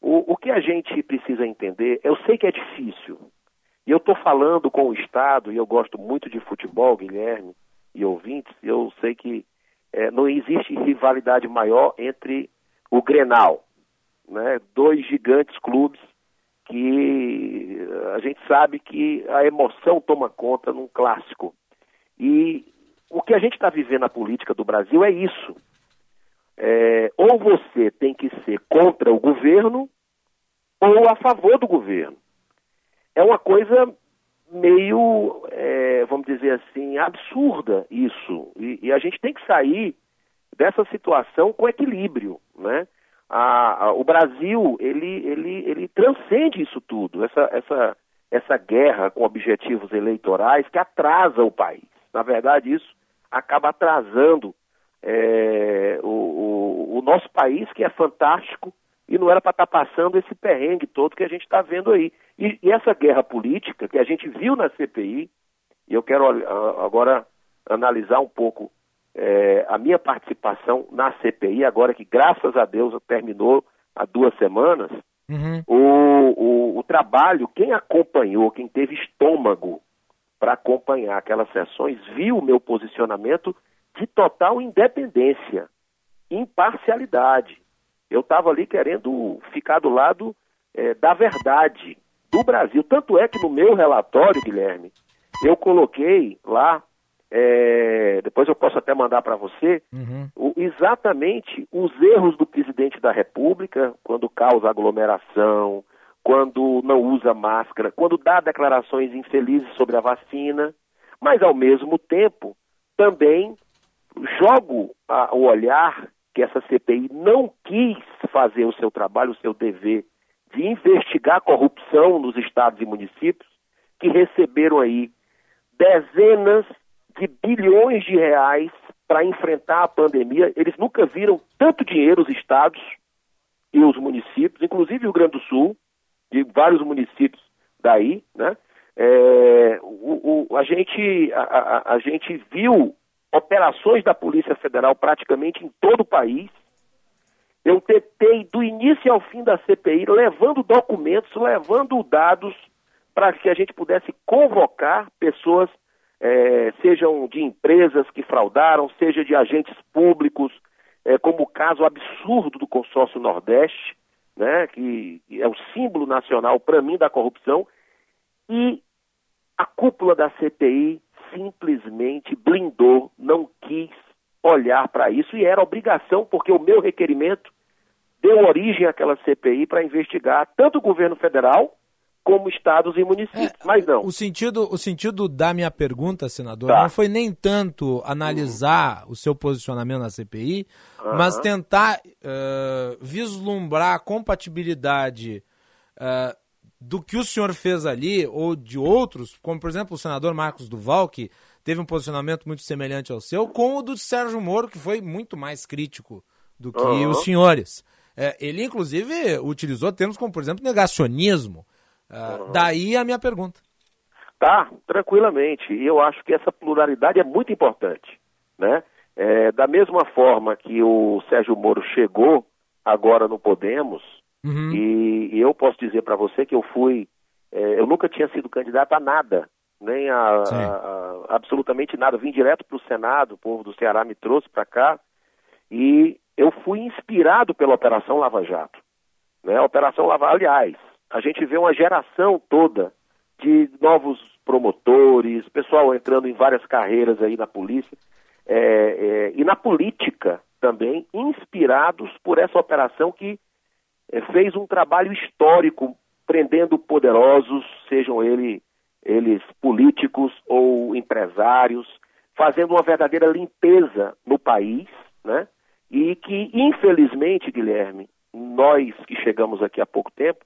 O, o que a gente precisa entender, eu sei que é difícil, e eu estou falando com o Estado, e eu gosto muito de futebol, Guilherme e ouvintes, eu sei que é, não existe rivalidade maior entre o Grenal, né? dois gigantes clubes que a gente sabe que a emoção toma conta num clássico. E o que a gente está vivendo na política do Brasil é isso. É, ou você tem que ser contra o governo ou a favor do governo. É uma coisa meio, é, vamos dizer assim, absurda isso. E, e, a gente tem que sair dessa situação com equilíbrio, né? A, a, o Brasil, ele, ele, ele transcende isso tudo, essa, essa, essa guerra com objetivos eleitorais que atrasa o país. Na verdade, isso acaba atrasando é, o, o, o nosso país, que é fantástico, e não era para estar tá passando esse perrengue todo que a gente está vendo aí. E, e, essa guerra política que a gente viu na CPI, e eu quero agora analisar um pouco é, a minha participação na CPI, agora que graças a Deus terminou há duas semanas, uhum. o, o, o trabalho, quem acompanhou, quem teve estômago para acompanhar aquelas sessões, viu o meu posicionamento de total independência, imparcialidade. Eu estava ali querendo ficar do lado é, da verdade do Brasil. Tanto é que no meu relatório, Guilherme, eu coloquei lá, é, depois eu posso até mandar para você, uhum. o, exatamente os erros do presidente da República, quando causa aglomeração, quando não usa máscara, quando dá declarações infelizes sobre a vacina, mas ao mesmo tempo também jogo a, o olhar que essa CPI não quis fazer o seu trabalho, o seu dever de investigar a corrupção nos estados e municípios, que receberam aí dezenas de bilhões de reais para enfrentar a pandemia. Eles nunca viram tanto dinheiro, os estados e os municípios, inclusive o Grande do Sul, de vários municípios daí, né? É, o, o, a, gente, a, a, a gente viu operações da Polícia Federal praticamente em todo o país. Eu tentei, do início ao fim da CPI, levando documentos, levando dados para que a gente pudesse convocar pessoas, é, sejam de empresas que fraudaram, seja de agentes públicos, é, como o caso absurdo do consórcio Nordeste, né, que é o símbolo nacional, para mim, da corrupção, e a cúpula da CPI simplesmente blindou, não quis olhar para isso e era obrigação, porque o meu requerimento deu origem àquela CPI para investigar tanto o governo federal como estados e municípios. É, Mas não. O sentido, o sentido da minha pergunta, senador, tá. não foi nem tanto analisar uhum. o seu posicionamento na CPI, uhum. mas tentar uh, vislumbrar a compatibilidade uh, do que o senhor fez ali, ou de outros, como por exemplo o senador Marcos Duval, que teve um posicionamento muito semelhante ao seu, com o do Sérgio Moro, que foi muito mais crítico do que uhum. os senhores. É, ele, inclusive, utilizou termos como, por exemplo, negacionismo. uhum. Daí a minha pergunta. Tá, tranquilamente. E eu acho que essa pluralidade é muito importante. Né? É, da mesma forma que o Sérgio Moro chegou agora no Podemos, uhum. e, e, eu posso dizer para você que eu fui. É, eu nunca tinha sido candidato a nada, nem a, a, a absolutamente nada. Eu vim direto para o Senado, o povo do Ceará me trouxe para cá, e eu fui inspirado pela Operação Lava Jato. Né? A Operação Lava aliás, a gente vê uma geração toda de novos promotores, pessoal entrando em várias carreiras aí na polícia é, é, e na política também, inspirados por essa operação que fez um trabalho histórico prendendo poderosos, sejam ele, eles políticos ou empresários, fazendo uma verdadeira limpeza no país, né? e que, infelizmente, Guilherme, nós que chegamos aqui há pouco tempo,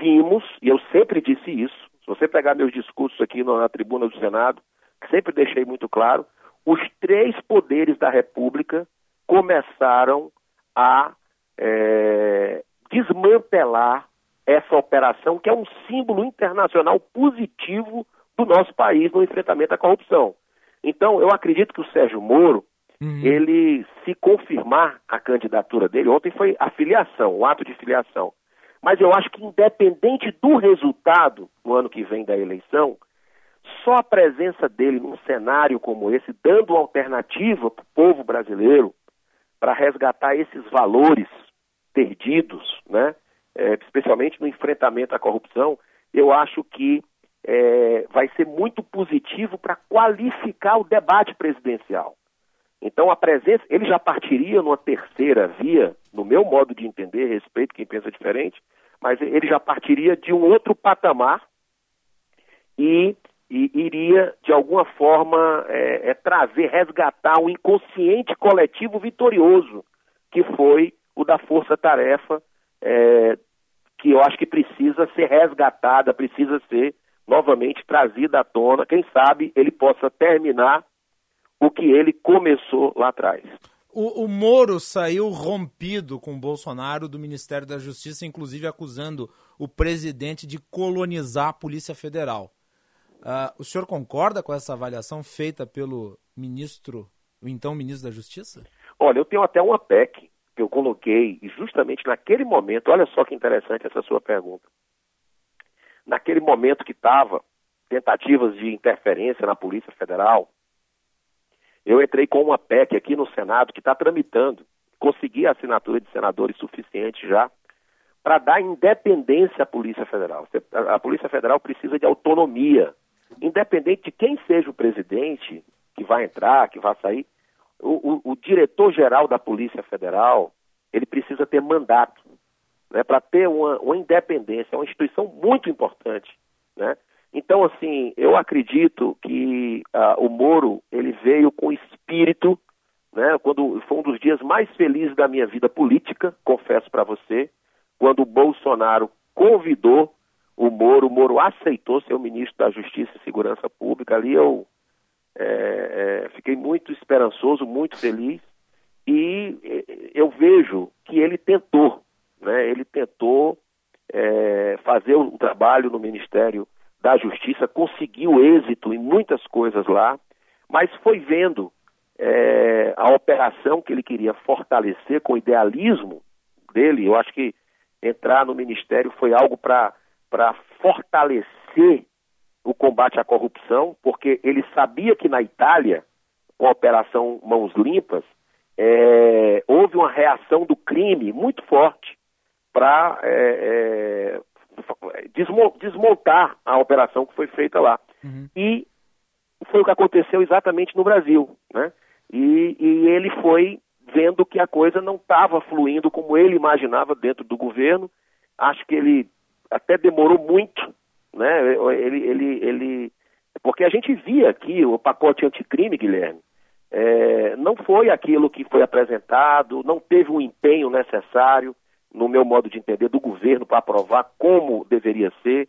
vimos, e eu sempre disse isso, se você pegar meus discursos aqui na tribuna do Senado, sempre deixei muito claro, os três poderes da República começaram a é, desmantelar essa operação, que é um símbolo internacional positivo do nosso país no enfrentamento à corrupção. Então, eu acredito que o Sérgio Moro, uhum. ele se confirmar a candidatura dele, ontem foi a filiação, o ato de filiação. Mas eu acho que independente do resultado no ano que vem da eleição, só a presença dele num cenário como esse, dando alternativa para o povo brasileiro para resgatar esses valores perdidos, né? É, especialmente no enfrentamento à corrupção, eu acho que é, vai ser muito positivo para qualificar o debate presidencial. Então a presença, ele já partiria numa terceira via, no meu modo de entender, respeito quem pensa diferente, mas ele já partiria de um outro patamar e, e iria, de alguma forma, é, é, trazer, resgatar o um inconsciente coletivo vitorioso, que foi o da força-tarefa, é, que eu acho que precisa ser resgatada, precisa ser novamente trazida à tona. Quem sabe ele possa terminar o que ele começou lá atrás. O, o, Moro saiu rompido com o Bolsonaro do Ministério da Justiça, inclusive acusando o presidente de colonizar a Polícia Federal. Uh, o senhor concorda com essa avaliação feita pelo ministro, o então ministro da Justiça? Olha, eu tenho até uma PEC que eu coloquei justamente naquele momento. Olha só que interessante essa sua pergunta. Naquele momento que estava tentativas de interferência na Polícia Federal, eu entrei com uma PEC aqui no Senado que está tramitando, consegui a assinatura de senadores suficiente já, para dar independência à Polícia Federal. A Polícia Federal precisa de autonomia, independente de quem seja o presidente que vai entrar, que vai sair. O, o, o diretor-geral da Polícia Federal, ele precisa ter mandato, né, para ter uma, uma independência, é uma instituição muito importante, né? Então, assim, eu acredito que uh, o Moro ele veio com espírito, né? Quando foi um dos dias mais felizes da minha vida política, confesso para você, quando o Bolsonaro convidou o Moro, o Moro aceitou ser o ministro da Justiça e Segurança Pública. Ali eu é, é, fiquei muito esperançoso, muito feliz e é, eu vejo que ele tentou, né? Ele tentou é, fazer um trabalho no Ministério da Justiça, conseguiu êxito em muitas coisas lá, mas foi vendo é, a operação que ele queria fortalecer com o idealismo dele. Eu acho que entrar no Ministério foi algo para fortalecer o combate à corrupção, porque ele sabia que na Itália, com a Operação Mãos Limpas, é, houve uma reação do crime muito forte para é, é desmontar a operação que foi feita lá. Uhum. E foi o que aconteceu exatamente no Brasil, né? E, e ele foi vendo que a coisa não estava fluindo como ele imaginava dentro do governo. Acho que ele até demorou muito, né? Ele, ele, ele, porque a gente via aqui o pacote anticrime, Guilherme, é, não foi aquilo que foi apresentado, não teve o empenho necessário, no meu modo de entender, do governo para aprovar como deveria ser.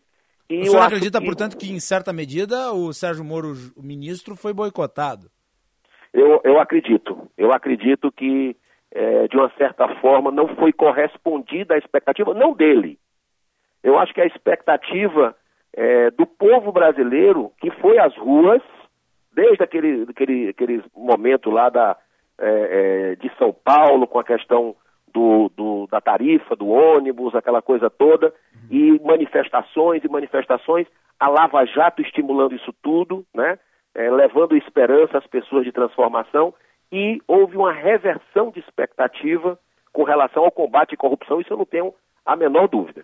E o senhor acredita, que... portanto, que em certa medida o Sérgio Moro, o ministro, foi boicotado? Eu, eu acredito. Eu acredito que, é, de uma certa forma, não foi correspondida a expectativa, não dele. Eu acho que a expectativa é, do povo brasileiro que foi às ruas, desde aquele, aquele, aquele momento lá da, é, é, de São Paulo, com a questão do, do, da tarifa, do ônibus, aquela coisa toda, e manifestações e manifestações, a Lava Jato estimulando isso tudo, né? É, levando esperança às pessoas de transformação, e houve uma reversão de expectativa com relação ao combate à corrupção, isso eu não tenho a menor dúvida.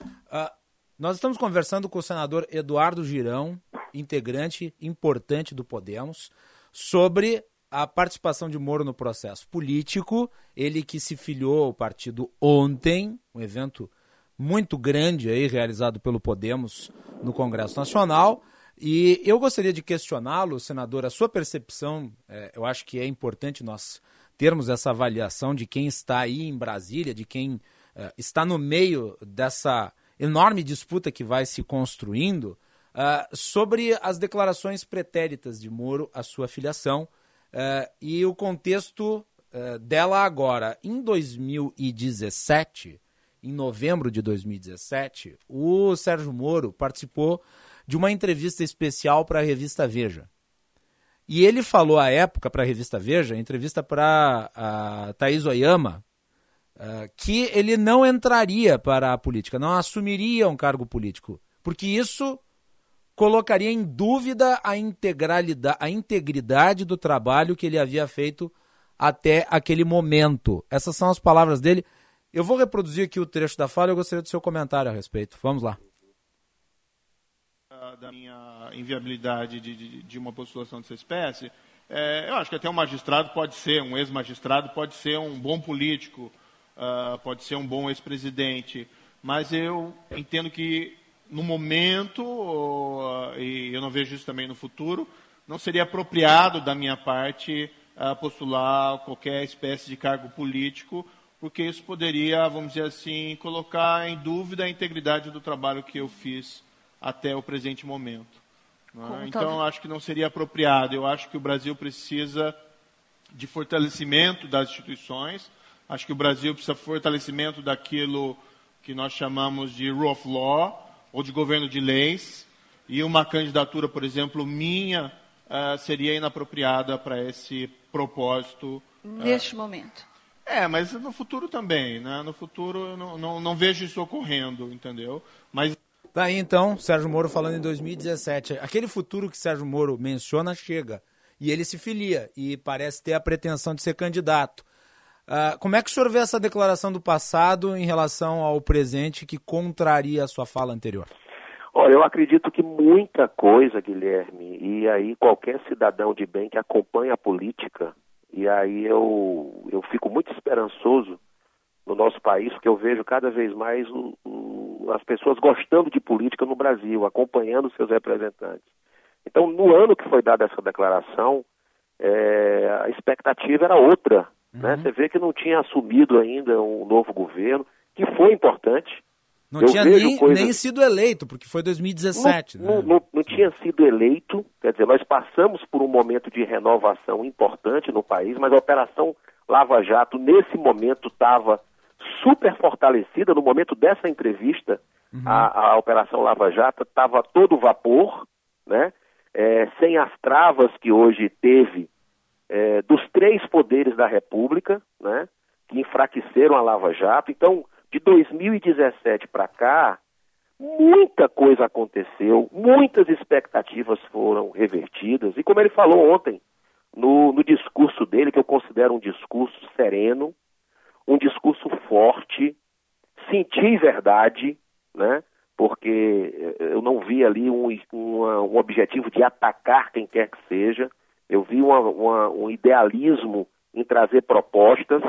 Uh, nós estamos conversando com o senador Eduardo Girão, integrante importante do Podemos, sobre a participação de Moro no processo político. Ele que se filiou ao partido ontem, um evento muito grande aí realizado pelo Podemos no Congresso Nacional. E eu gostaria de questioná-lo, senador, a sua percepção. É, eu acho que é importante nós termos essa avaliação de quem está aí em Brasília, de quem é, está no meio dessa enorme disputa que vai se construindo uh, sobre as declarações pretéritas de Moro à sua filiação uh, e o contexto uh, dela agora. Em 2017, em novembro de 2017, o Sérgio Moro participou de uma entrevista especial para a revista Veja. E ele falou à época para a revista Veja, entrevista para a Thaís Oyama, que ele não entraria para a política, não assumiria um cargo político, porque isso colocaria em dúvida a integralidade, a integridade do trabalho que ele havia feito até aquele momento. Essas são as palavras dele. Eu vou reproduzir aqui o trecho da fala eu gostaria do seu comentário a respeito. Vamos lá. Da minha inviabilidade de, de, de uma postulação dessa espécie, é, eu acho que até um magistrado pode ser, um ex-magistrado pode ser um bom político, uh, pode ser um bom ex-presidente, mas eu entendo que no momento, uh, e eu não vejo isso também no futuro, não seria apropriado da minha parte uh, postular qualquer espécie de cargo político, porque isso poderia, vamos dizer assim, colocar em dúvida a integridade do trabalho que eu fiz até o presente momento. É? Então, acho que não seria apropriado. Eu acho que o Brasil precisa de fortalecimento das instituições, Acho que o Brasil precisa de fortalecimento daquilo que nós chamamos de rule of law, ou de governo de leis, e uma candidatura, por exemplo, minha, uh, seria inapropriada para esse propósito. Neste uh, momento. É, mas no futuro também, né? No futuro eu não, não, não vejo isso ocorrendo, entendeu? Mas Tá aí então, Sérgio Moro falando em 2017. Aquele futuro que Sérgio Moro menciona chega. E ele se filia e parece ter a pretensão de ser candidato. Uh, como é que o senhor vê essa declaração do passado em relação ao presente que contraria a sua fala anterior? Olha, eu acredito que muita coisa, Guilherme, e aí qualquer cidadão de bem que acompanha a política, e aí eu, eu fico muito esperançoso no nosso país, porque eu vejo cada vez mais o, o, as pessoas gostando de política no Brasil, acompanhando seus representantes. Então, no ano que foi dada essa declaração, é, a expectativa era outra? Uhum. Né? Você vê que não tinha assumido ainda um novo governo, que foi importante. Não Eu tinha nem, coisas... nem, sido eleito, porque foi 2017. Não, né? não, não, não, tinha sido eleito, quer dizer, nós passamos por um momento de renovação importante no país, mas a Operação Lava Jato, nesse momento, estava super fortalecida. No momento dessa entrevista, uhum. a, a, Operação Lava Jato estava todo vapor, né? É, sem as travas que hoje teve é, dos três poderes da República, né, que enfraqueceram a Lava Jato. Então, de 2017 para cá, muita coisa aconteceu, muitas expectativas foram revertidas. E como ele falou ontem, no, no discurso dele, que eu considero um discurso sereno, um discurso forte, sentir verdade, né? porque eu não vi ali um, um objetivo de atacar quem quer que seja, eu vi uma, uma, um idealismo em trazer propostas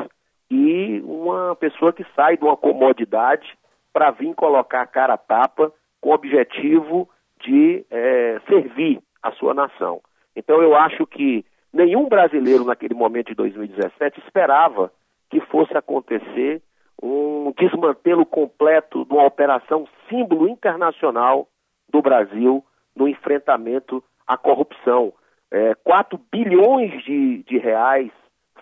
e uma pessoa que sai de uma comodidade para vir colocar a cara a tapa com o objetivo de é, servir a sua nação. Então eu acho que nenhum brasileiro naquele momento de 2017 esperava que fosse acontecer um desmantelo completo de uma operação símbolo internacional do Brasil no enfrentamento à corrupção. É, 4 bilhões de, de reais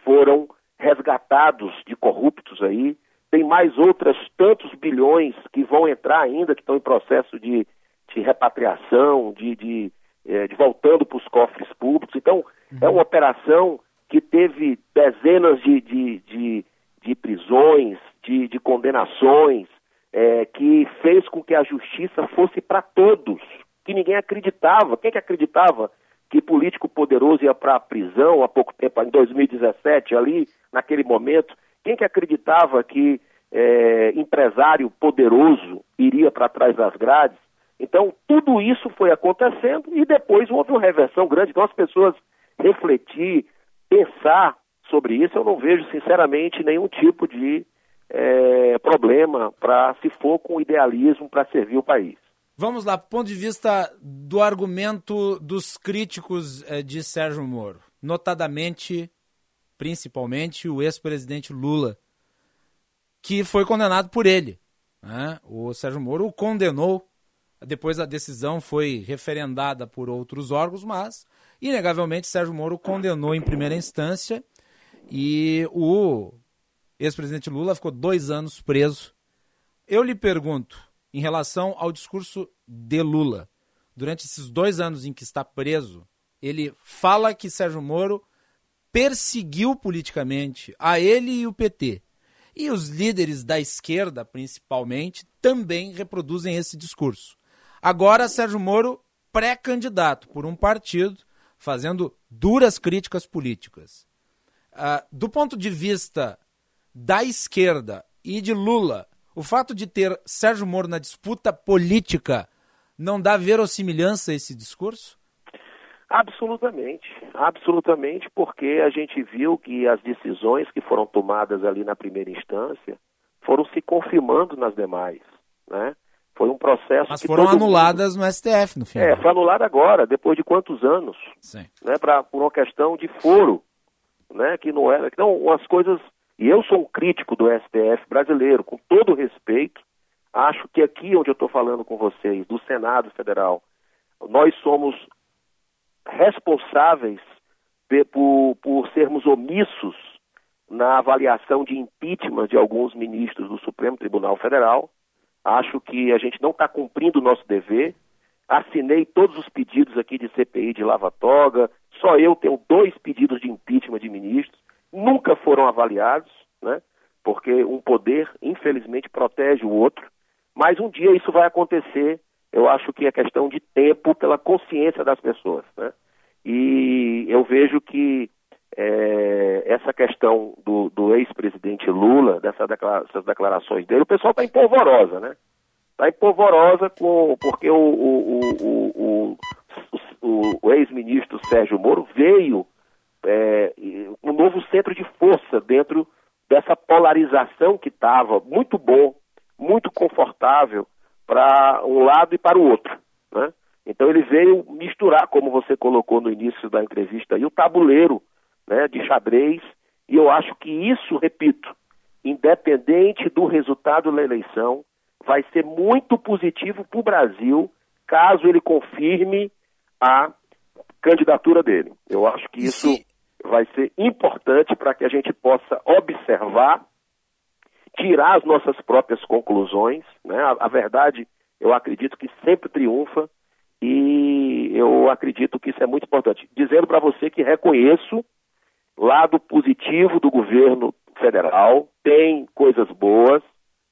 foram resgatados de corruptos aí, tem mais outras tantos bilhões que vão entrar ainda, que estão em processo de, de repatriação, de, de, é, de voltando para os cofres públicos. Então, é uma operação que teve dezenas de, de, de, de prisões, de, de condenações, é, que fez com que a justiça fosse para todos, que ninguém acreditava. Quem que acreditava que político poderoso ia para a prisão há pouco tempo, em 2017, ali, naquele momento? Quem que acreditava que é, empresário poderoso iria para trás das grades? Então, tudo isso foi acontecendo e depois houve uma reversão grande. Então, as pessoas refletir, pensar sobre isso, eu não vejo, sinceramente, nenhum tipo de é, problema para se for com idealismo para servir o país. Vamos lá, ponto de vista do argumento dos críticos é, de Sérgio Moro, notadamente, principalmente, o ex-presidente Lula, que foi condenado por ele. Né? O Sérgio Moro o condenou, depois a decisão foi referendada por outros órgãos, mas, inegavelmente, Sérgio Moro condenou em primeira instância e o ex-presidente Lula ficou dois anos preso. Eu lhe pergunto, em relação ao discurso de Lula, durante esses dois anos em que está preso, ele fala que Sérgio Moro perseguiu politicamente a ele e o PT. E os líderes da esquerda, principalmente, também reproduzem esse discurso. Agora, Sérgio Moro, pré-candidato por um partido, fazendo duras críticas políticas. Uh, do ponto de vista da esquerda e de Lula, o fato de ter Sérgio Moro na disputa política não dá verossimilhança a esse discurso? Absolutamente, absolutamente, porque a gente viu que as decisões que foram tomadas ali na primeira instância foram se confirmando nas demais, né? Foi um processo Mas foram anuladas no STF, no final. É, foi anulada agora, depois de quantos anos? Sim. Né, pra, por uma questão de foro, né? Que não era. Então, as coisas e eu sou um crítico do STF brasileiro, com todo respeito. Acho que aqui onde eu estou falando com vocês, do Senado Federal, nós somos responsáveis por, por sermos omissos na avaliação de impeachment de alguns ministros do Supremo Tribunal Federal. Acho que a gente não está cumprindo o nosso dever. Assinei todos os pedidos aqui de CPI de lava-toga. Só eu tenho dois pedidos de impeachment de ministros nunca foram avaliados, né? porque um poder, infelizmente, protege o outro, mas um dia isso vai acontecer. Eu acho que é questão de tempo pela consciência das pessoas. Né? E eu vejo que é, essa questão do, do ex-presidente Lula, dessas declara declarações dele, o pessoal está empolvorosa, né? Está empolvorosa com, porque o, o, o, o, o ex-ministro Sérgio Moro veio é, um novo centro de força dentro dessa polarização que estava muito bom, muito confortável para um lado e para o outro. Né? Então ele veio misturar, como você colocou no início da entrevista, aí, o tabuleiro né, de xadrez, e eu acho que isso, repito, independente do resultado da eleição, vai ser muito positivo para o Brasil caso ele confirme a candidatura dele. Eu acho que isso vai ser importante para que a gente possa observar, tirar as nossas próprias conclusões. Né? A, a verdade, eu acredito que sempre triunfa e eu acredito que isso é muito importante. Dizendo para você que reconheço lado positivo do governo federal, tem coisas boas,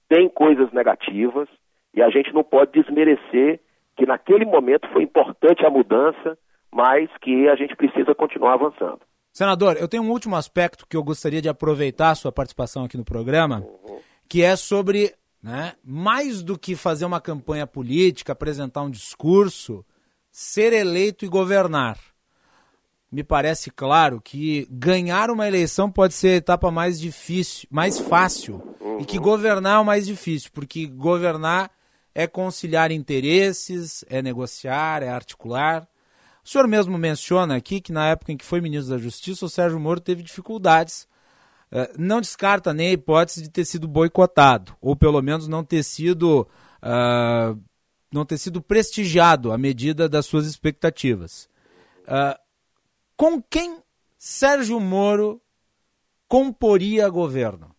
tem coisas negativas, e a gente não pode desmerecer que naquele momento foi importante a mudança, mas que a gente precisa continuar avançando. Senador, eu tenho um último aspecto que eu gostaria de aproveitar a sua participação aqui no programa, que é sobre né, mais do que fazer uma campanha política, apresentar um discurso, ser eleito e governar. Me parece claro que ganhar uma eleição pode ser a etapa mais difícil, mais fácil, e que governar é o mais difícil, porque governar é conciliar interesses, é negociar, é articular. O senhor mesmo menciona aqui que na época em que foi ministro da Justiça, o Sérgio Moro teve dificuldades eh, não descarta nem a hipótese de ter sido boicotado, ou pelo menos não ter sido, uh, não ter sido prestigiado à medida das suas expectativas. Uh, com quem Sérgio Moro comporia governo?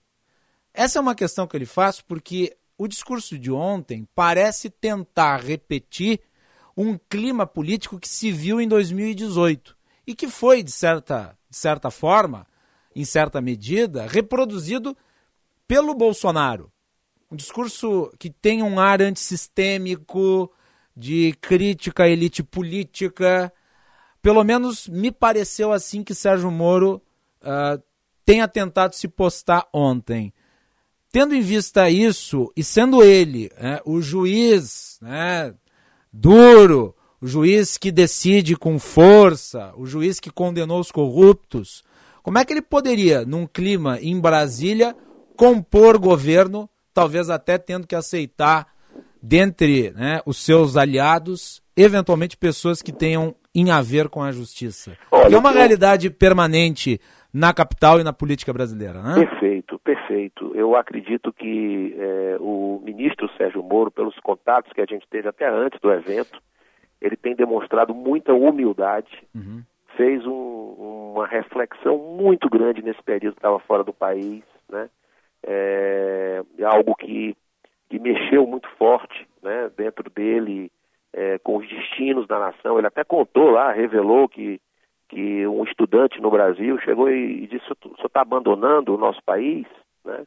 Essa é uma questão que ele faz porque o discurso de ontem parece tentar repetir um clima político que se viu em 2018 e que foi, de certa, de certa forma, em certa medida, reproduzido pelo Bolsonaro. Um discurso que tem um ar antissistêmico, de crítica à elite política. Pelo menos me pareceu assim que Sérgio Moro uh, tenha tentado se postar ontem. Tendo em vista isso, e sendo ele né, o juiz né, duro, o juiz que decide com força, o juiz que condenou os corruptos, como é que ele poderia, num clima em Brasília, compor governo, talvez até tendo que aceitar, dentre né, os seus aliados, eventualmente pessoas que tenham em a ver com a justiça? Olha, é uma realidade permanente na capital e na política brasileira, né? Perfeito, perfeito. Eu acredito que é, o ministro Sérgio Moro, pelos contatos que a gente teve até antes do evento, ele tem demonstrado muita humildade, uhum fez um, uma reflexão muito grande nesse período que estava fora do país, né? É, é, algo que, que mexeu muito forte né, dentro dele é, com os destinos da nação. Ele até contou lá, revelou que, que um estudante no Brasil chegou e, disse: senhor está abandonando o nosso país? Né?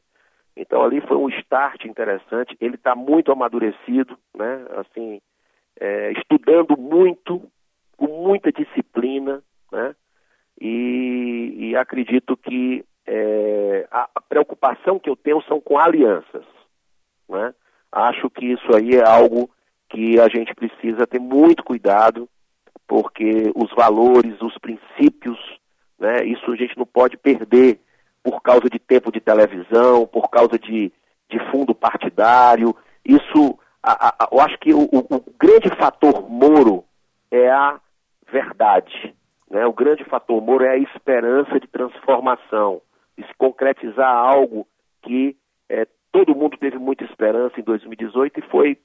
Então ali foi um start interessante. Ele está muito amadurecido, né? assim, é, estudando muito, com muita disciplina, né? E, e acredito que é, a, a, preocupação que eu tenho são com alianças. Né? Acho que isso aí é algo que a gente precisa ter muito cuidado, porque os valores, os princípios, né, isso a gente não pode perder por causa de tempo de televisão, por causa de, de fundo partidário. Isso, a, a, eu acho que o, o, grande fator Moro é a verdade. Né? O grande fator Moro é a esperança de transformação, de se concretizar algo que é, todo mundo teve muita esperança em 2018 e foi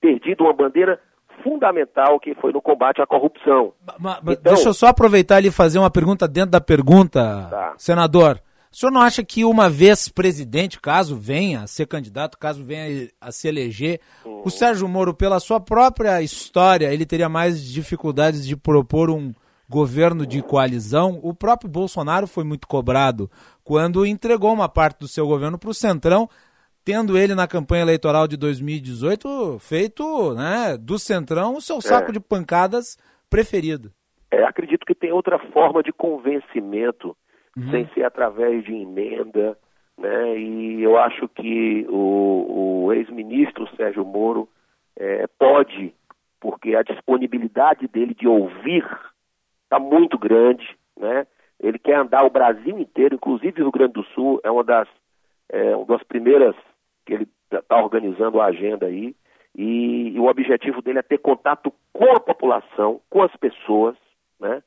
perdido uma bandeira fundamental que foi no combate à corrupção. Mas, mas então, deixa eu só aproveitar e fazer uma pergunta dentro da pergunta, tá. senador. O senhor não acha que uma vez presidente, caso venha a ser candidato, caso venha a se eleger, uhum. o Sérgio Moro, pela sua própria história, ele teria mais dificuldades de propor um, governo de coalizão, o próprio Bolsonaro foi muito cobrado quando entregou uma parte do seu governo para o Centrão, tendo ele na campanha eleitoral de 2018 feito né, do Centrão o seu saco é. de pancadas preferido. É, acredito que tem outra forma de convencimento, uhum. sem ser através de emenda, né? E eu acho que o, o ex-ministro Sérgio Moro é, pode, porque a disponibilidade dele de ouvir está muito grande, né? Ele quer andar o Brasil inteiro, inclusive o Rio Grande do Sul, é uma das, é, uma das primeiras que ele está organizando a agenda aí. E, e, o objetivo dele é ter contato com a população, com as pessoas, né?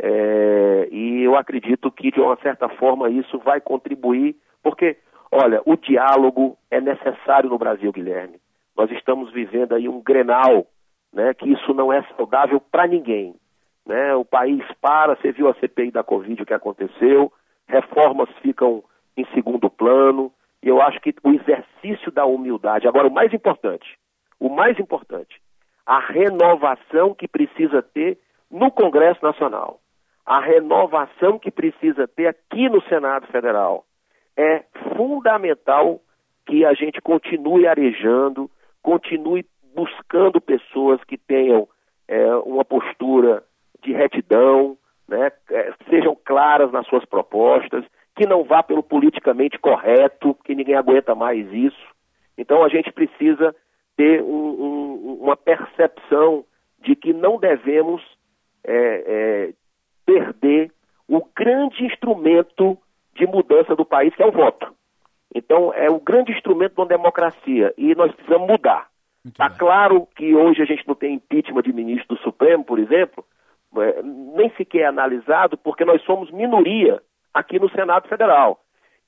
É, e eu acredito que, de uma certa forma, isso vai contribuir, porque, olha, o diálogo é necessário no Brasil, Guilherme. Nós estamos vivendo aí um grenal, né, que isso não é saudável para ninguém. Né? O país para, você viu a CPI da Covid, o que aconteceu, reformas ficam em segundo plano, e eu acho que o exercício da humildade, agora o mais importante, o mais importante, a renovação que precisa ter no Congresso Nacional, a renovação que precisa ter aqui no Senado Federal. É fundamental que a gente continue arejando, continue buscando pessoas que tenham é, uma postura de retidão, né, é, sejam claras nas suas propostas, que não vá pelo politicamente correto, que ninguém aguenta mais isso. Então a gente precisa ter um, um, uma percepção de que não devemos é, é, perder o grande instrumento de mudança do país, que é o voto. Então, é o grande instrumento de uma democracia e nós precisamos mudar. Está claro que hoje a gente não tem impeachment de ministro do Supremo, por exemplo, é, nem sequer é analisado, porque nós somos minoria aqui no Senado Federal.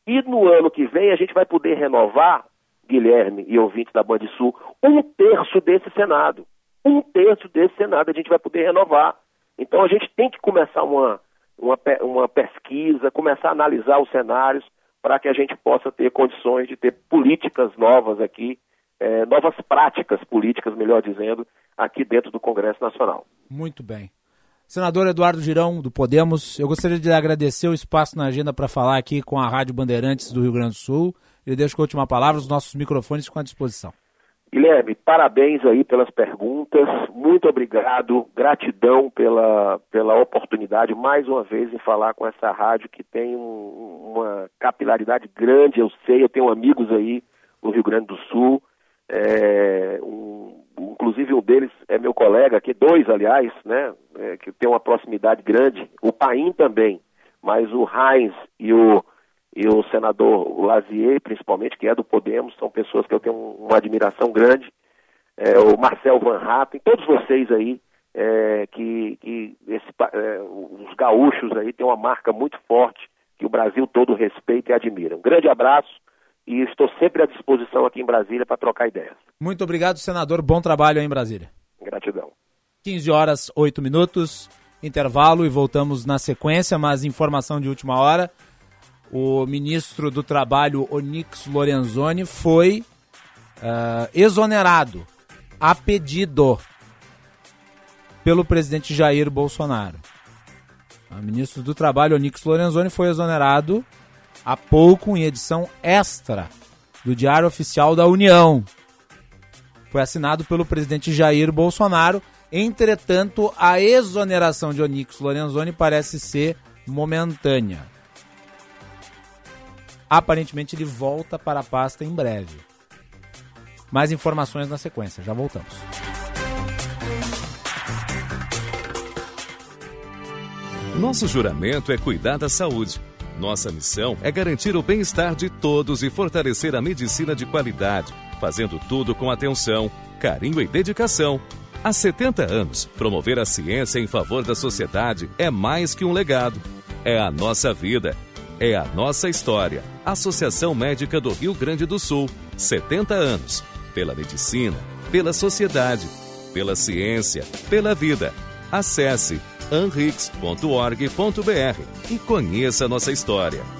E no ano que vem a gente vai poder renovar, Guilherme e ouvintes da Band Sul, um terço desse Senado. Um terço desse Senado a gente vai poder renovar. Então a gente tem que começar uma, uma, uma pesquisa, começar a analisar os cenários para que a gente possa ter condições de ter políticas novas aqui, é, novas práticas políticas, melhor dizendo, aqui dentro do Congresso Nacional. Muito bem. Senador Eduardo Girão, do Podemos, eu gostaria de agradecer o espaço na agenda para falar aqui com a Rádio Bandeirantes do Rio Grande do Sul. Eu deixo com a última palavra, os nossos microfones ficam à disposição. Guilherme, parabéns aí pelas perguntas, muito obrigado, gratidão pela, pela oportunidade mais uma vez em falar com essa rádio que tem um, uma capilaridade grande, eu sei, eu tenho amigos aí no Rio Grande do Sul, é, um, inclusive um deles é meu colega aqui, dois aliás, né, é, que tem uma proximidade grande, o Paim também, mas o Heinz e o e o senador Lazier, principalmente, que é do Podemos, são pessoas que eu tenho uma admiração grande, é, o Marcel Van Hatten, todos vocês aí, é, que, que esse, é, os gaúchos aí têm uma marca muito forte que o Brasil todo respeita e admira. Um grande abraço e estou sempre à disposição aqui em Brasília para trocar ideias. Muito obrigado, senador. Bom trabalho aí em Brasília. Gratidão. 15 horas, 8 minutos, intervalo e voltamos na sequência, mas informação de última hora o ministro do Trabalho, Onix Lorenzoni, foi uh, exonerado a pedido pelo presidente Jair Bolsonaro. O ministro do Trabalho, Onix Lorenzoni, foi exonerado há pouco em edição extra do Diário Oficial da União. Foi assinado pelo presidente Jair Bolsonaro. Entretanto, a exoneração de Onix Lorenzoni parece ser momentânea. Aparentemente ele volta para a pasta em breve. Mais informações na sequência, já voltamos. Nosso juramento é cuidar da saúde. Nossa missão é garantir o bem-estar de todos e fortalecer a medicina de qualidade, fazendo tudo com atenção, carinho e dedicação. Há 70 anos, promover a ciência em favor da sociedade é mais que um legado. É a nossa vida é a nossa história. Associação Médica do Rio Grande do Sul, 70 anos. Pela medicina, pela sociedade, pela ciência, pela vida. Acesse anrix.org.br e conheça nossa história.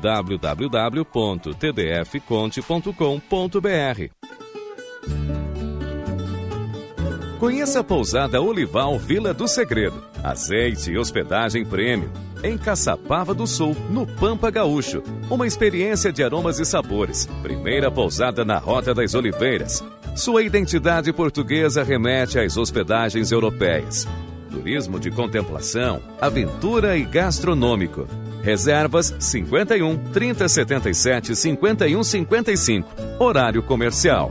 www.tdfconte.com.br. Conheça a pousada Olival Vila do Segredo. Azeite e hospedagem prêmio. Em Caçapava do Sul, no Pampa Gaúcho. Uma experiência de aromas e sabores. Primeira pousada na Rota das Oliveiras. Sua identidade portuguesa remete às hospedagens europeias. Turismo de contemplação, aventura e gastronômico. Reservas 51 3077 5155. Horário comercial.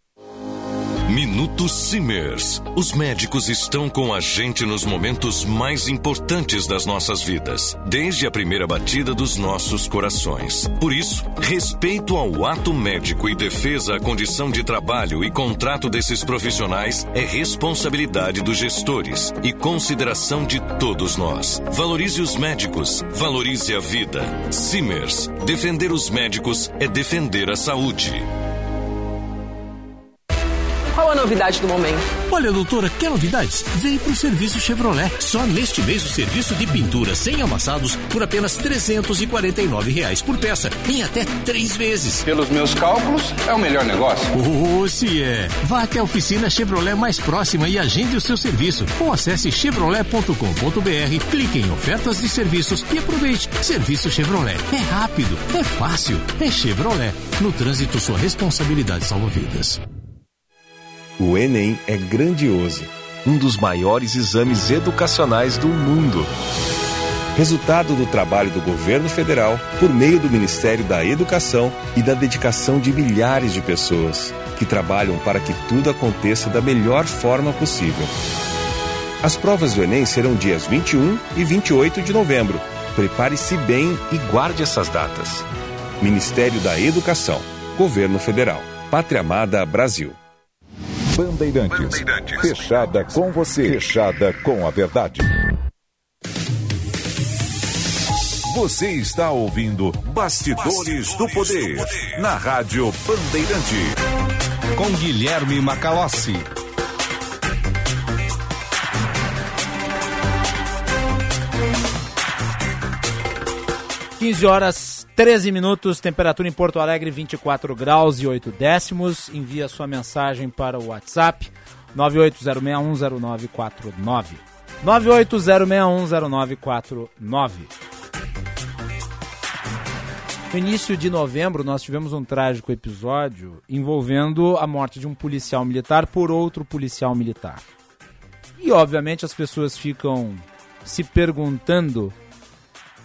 Minuto Simers. Os médicos estão com a gente nos momentos mais importantes das nossas vidas, desde a primeira batida dos nossos corações. Por isso, respeito ao ato médico e defesa à condição de trabalho e contrato desses profissionais é responsabilidade dos gestores e consideração de todos nós. Valorize os médicos, valorize a vida. Simers. Defender os médicos é defender a saúde. Qual a novidade do momento? Olha, doutora, quer novidades? Vem pro serviço Chevrolet. Só neste mês o serviço de pintura sem amassados por apenas 349 reais por peça, em até três vezes. Pelos meus cálculos, é o melhor negócio. Oh, se é. Vá até a oficina Chevrolet mais próxima e agende o seu serviço. Ou acesse chevrolet.com.br, clique em ofertas de serviços e aproveite. Serviço Chevrolet. É rápido, é fácil, é Chevrolet. No trânsito, sua responsabilidade salva vidas. O Enem é grandioso, um dos maiores exames educacionais do mundo. Resultado do trabalho do governo federal por meio do Ministério da Educação e da dedicação de milhares de pessoas que trabalham para que tudo aconteça da melhor forma possível. As provas do Enem serão dias 21 e 28 de novembro. Prepare-se bem e guarde essas datas. Ministério da Educação, Governo Federal, Pátria Amada Brasil. Bandeirantes. Bandeirantes. Fechada com você. Fechada com a verdade. Você está ouvindo Bastidores, Bastidores do, poder, do Poder na Rádio Bandeirante. Com Guilherme Macalossi. Quinze horas 13 minutos, temperatura em Porto Alegre 24 graus e 8 décimos. Envia sua mensagem para o WhatsApp 980610949. 980610949. No início de novembro, nós tivemos um trágico episódio envolvendo a morte de um policial militar por outro policial militar. E, obviamente, as pessoas ficam se perguntando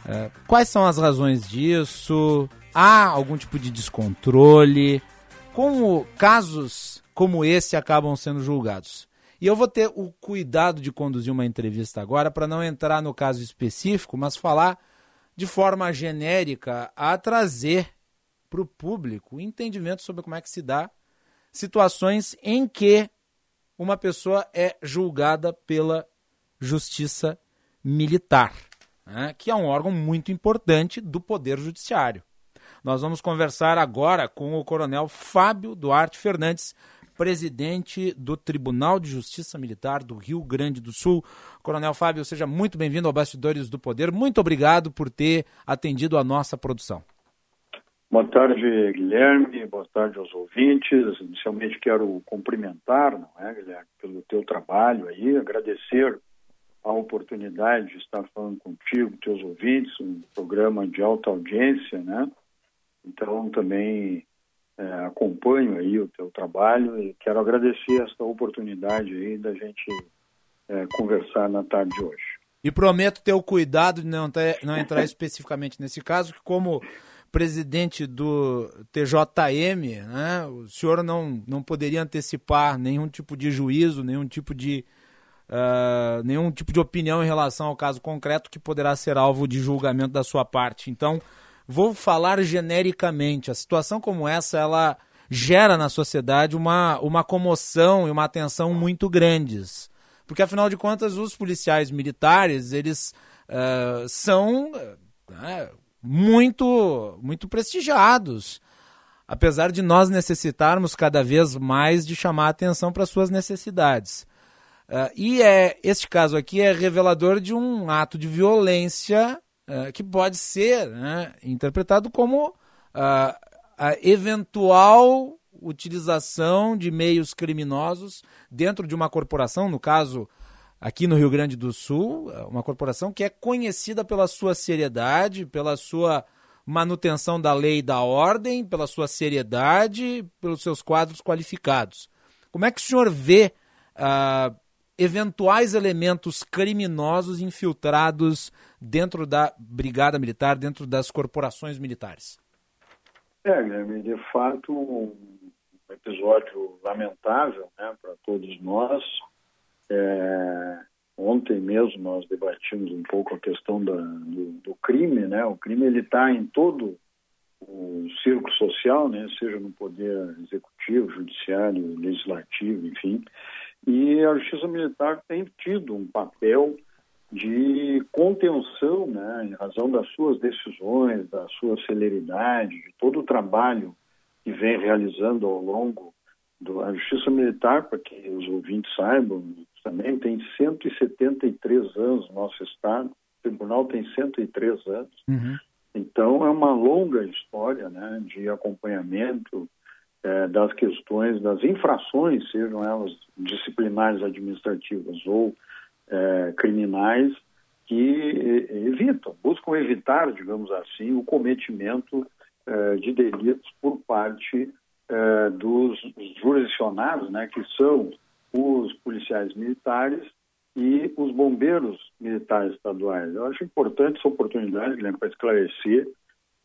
é, quais são as razões disso? Há algum tipo de descontrole? Como casos como esse acabam sendo julgados? E eu vou ter o cuidado de conduzir uma entrevista agora para não entrar no caso específico, mas falar de forma genérica a trazer para o público entendimento sobre como é que se dá situações em que uma pessoa é julgada pela justiça militar né, que é um órgão muito importante do Poder Judiciário. Nós vamos conversar agora com o Coronel Fábio Duarte Fernandes, presidente do Tribunal de Justiça Militar do Rio Grande do Sul. Coronel Fábio, seja muito bem-vindo ao Bastidores do Poder. Muito obrigado por ter atendido a nossa produção. Boa tarde, Guilherme. Boa tarde aos ouvintes. Inicialmente quero cumprimentar, não é, Guilherme, pelo teu trabalho aí, agradecer a oportunidade de estar falando contigo, teus ouvintes, um programa de alta audiência, né? Então também é, acompanho aí o teu trabalho e quero agradecer esta oportunidade aí da gente é, conversar na tarde de hoje. E prometo ter o cuidado de não, ter, não entrar especificamente nesse caso, que como presidente do TJM, né, o senhor não, não poderia antecipar nenhum tipo de juízo, nenhum tipo de uh, nenhum tipo de opinião em relação ao caso concreto que poderá ser alvo de julgamento da sua parte. Então, vou falar genericamente. A situação como essa, ela gera na sociedade uma, uma comoção e uma atenção muito grandes. Porque, afinal de contas, os policiais militares, eles uh, são uh, muito, muito prestigiados. Apesar de nós necessitarmos cada vez mais de chamar atenção para suas necessidades. Uh, e é, este caso aqui é revelador de um ato de violência uh, que pode ser né, interpretado como uh, a eventual utilização de meios criminosos dentro de uma corporação, no caso aqui no Rio Grande do Sul, uma corporação que é conhecida pela sua seriedade, pela sua manutenção da lei e da ordem, pela sua seriedade, pelos seus quadros qualificados. Como é que o senhor vê ah, eventuais elementos criminosos infiltrados dentro da Brigada Militar, dentro das corporações militares? É, Guilherme, de fato, um episódio lamentável né, para todos nós. É, ontem mesmo nós debatimos um pouco a questão da, do, do, crime, né? O crime ele está em todo o círculo social, né? Seja no poder executivo, judiciário, legislativo, enfim. E a justiça militar tem tido um papel de contenção, né, em razão das suas decisões, da sua celeridade, de todo o trabalho que vem realizando ao longo da Justiça Militar, para que os ouvintes saibam, também tem 173 anos no nosso Estado, o tribunal tem 103 anos. Uhum. Então, é uma longa história né, de acompanhamento é, das questões das infrações, sejam elas disciplinares administrativas ou é, criminais, que evitam, buscam evitar, digamos assim, o cometimento é, de delitos por parte é, dos jurisdicionados, né, que são os policiais militares e os bombeiros militares estaduais. Eu acho importante essa oportunidade, Guilherme, para esclarecer.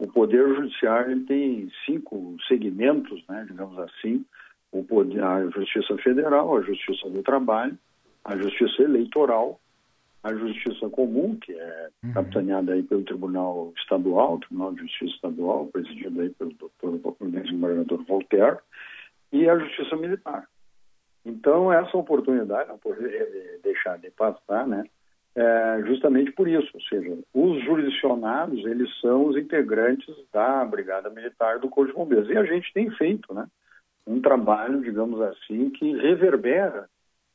O Poder Judiciário ele tem cinco segmentos, né, digamos assim, o poder, a Justiça Federal, a Justiça do Trabalho, a Justiça Eleitoral, a Justiça Comum, que é uhum. capitaneada aí pelo Tribunal Estadual, Tribunal de Justiça Estadual, presidido aí pelo doutor desembargador Voltaire, e a Justiça Militar. Então, essa oportunidade, não poderia deixar de passar, né? É justamente por isso, ou seja, os jurisdicionados, eles são os integrantes da Brigada Militar do Corpo de Bombeiros. E a gente tem feito, né? Um trabalho, digamos assim, que reverbera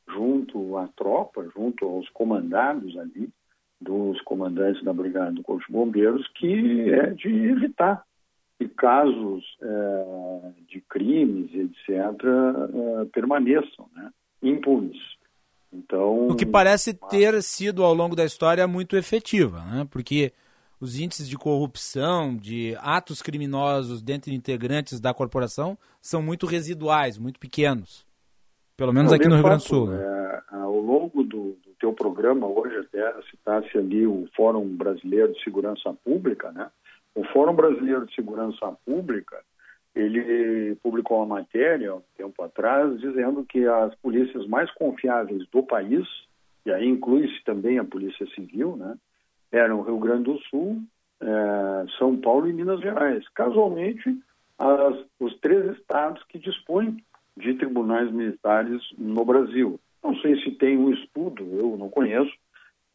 junto à tropa, junto aos comandados ali, dos comandantes da Brigada do Corpo de Bombeiros, que é de evitar que casos é, de crimes, etc., é, permaneçam né, impunes. Então, o que parece ter sido ao longo da história muito efetiva, né? porque os índices de corrupção, de atos criminosos dentro de integrantes da corporação são muito residuais, muito pequenos. Pelo menos aqui no Rio Grande do Sul. Né? É, ao longo do, do teu programa hoje até citasse ali o Fórum Brasileiro de Segurança Pública, né? O Fórum Brasileiro de Segurança Pública, ele publicou uma matéria um tempo atrás dizendo que as polícias mais confiáveis do país, e aí inclui-se também a Polícia Civil, né, eram Rio Grande do Sul, é, São Paulo e Minas Gerais. Casualmente, as, os três estados que dispõem de tribunais militares no Brasil. Não sei se tem um estudo, eu não conheço,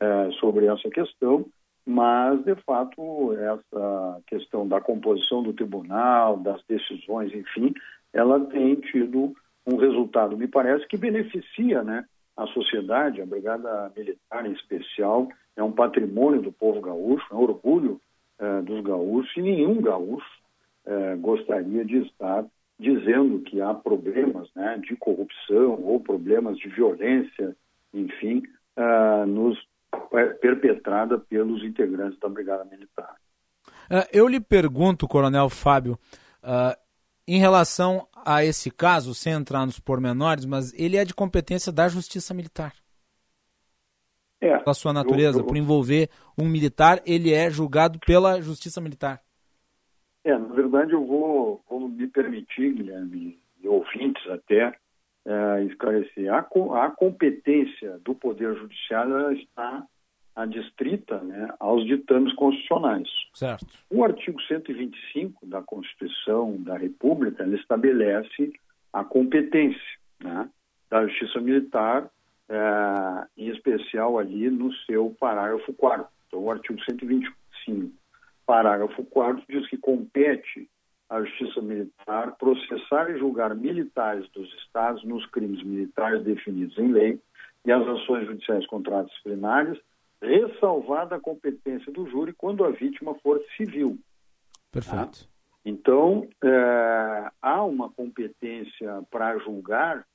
é, sobre essa questão, mas, de fato, essa questão da composição do tribunal, das decisões, enfim, ela tem tido um resultado, me parece, que beneficia né, a sociedade, a Brigada Militar em especial, é um patrimônio do povo gaúcho, é um orgulho é, dos gaúchos, e nenhum gaúcho é, gostaria de estar dizendo que há problemas né, de corrupção ou problemas de violência, enfim, uh, nos perpetrada pelos integrantes da Brigada Militar. Uh, eu lhe pergunto, Coronel Fábio, uh, em relação a esse caso, sem entrar nos pormenores, mas ele é de competência da Justiça Militar. É, da sua natureza, eu, eu... por envolver um militar, ele é julgado pela Justiça Militar. É, na verdade eu vou, vou me permitir, Guilherme, e ouvintes até, é, esclarecer. A, a competência do Poder Judiciário está adstrita né, aos ditames constitucionais. Certo. O artigo 125 da Constituição da República ele estabelece a competência né, da Justiça Militar, é, em especial ali no seu parágrafo 4 Então, o artigo 125, parágrafo 4 diz que compete a Justiça Militar processar e julgar militares dos Estados nos crimes militares definidos em lei e as ações judiciais contra disciplinares, ressalvada a competência do júri quando a vítima for civil. Perfeito. Tá? Então, é, há uma competência para julgar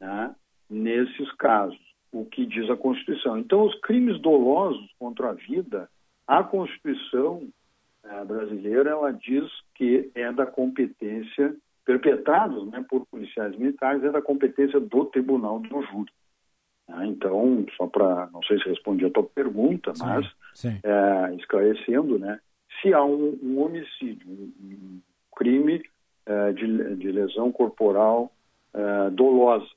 né, nesses casos, o que diz a Constituição. Então, os crimes dolosos contra a vida, a Constituição brasileira, ela diz que é da competência, perpetrados né, por policiais militares, é da competência do Tribunal do Júri. Né? Então, só para, não sei se respondi a tua pergunta, Sim, mas sim. é, esclarecendo, né, se há um, um homicídio, um, um crime é, de, de lesão corporal é, dolosa,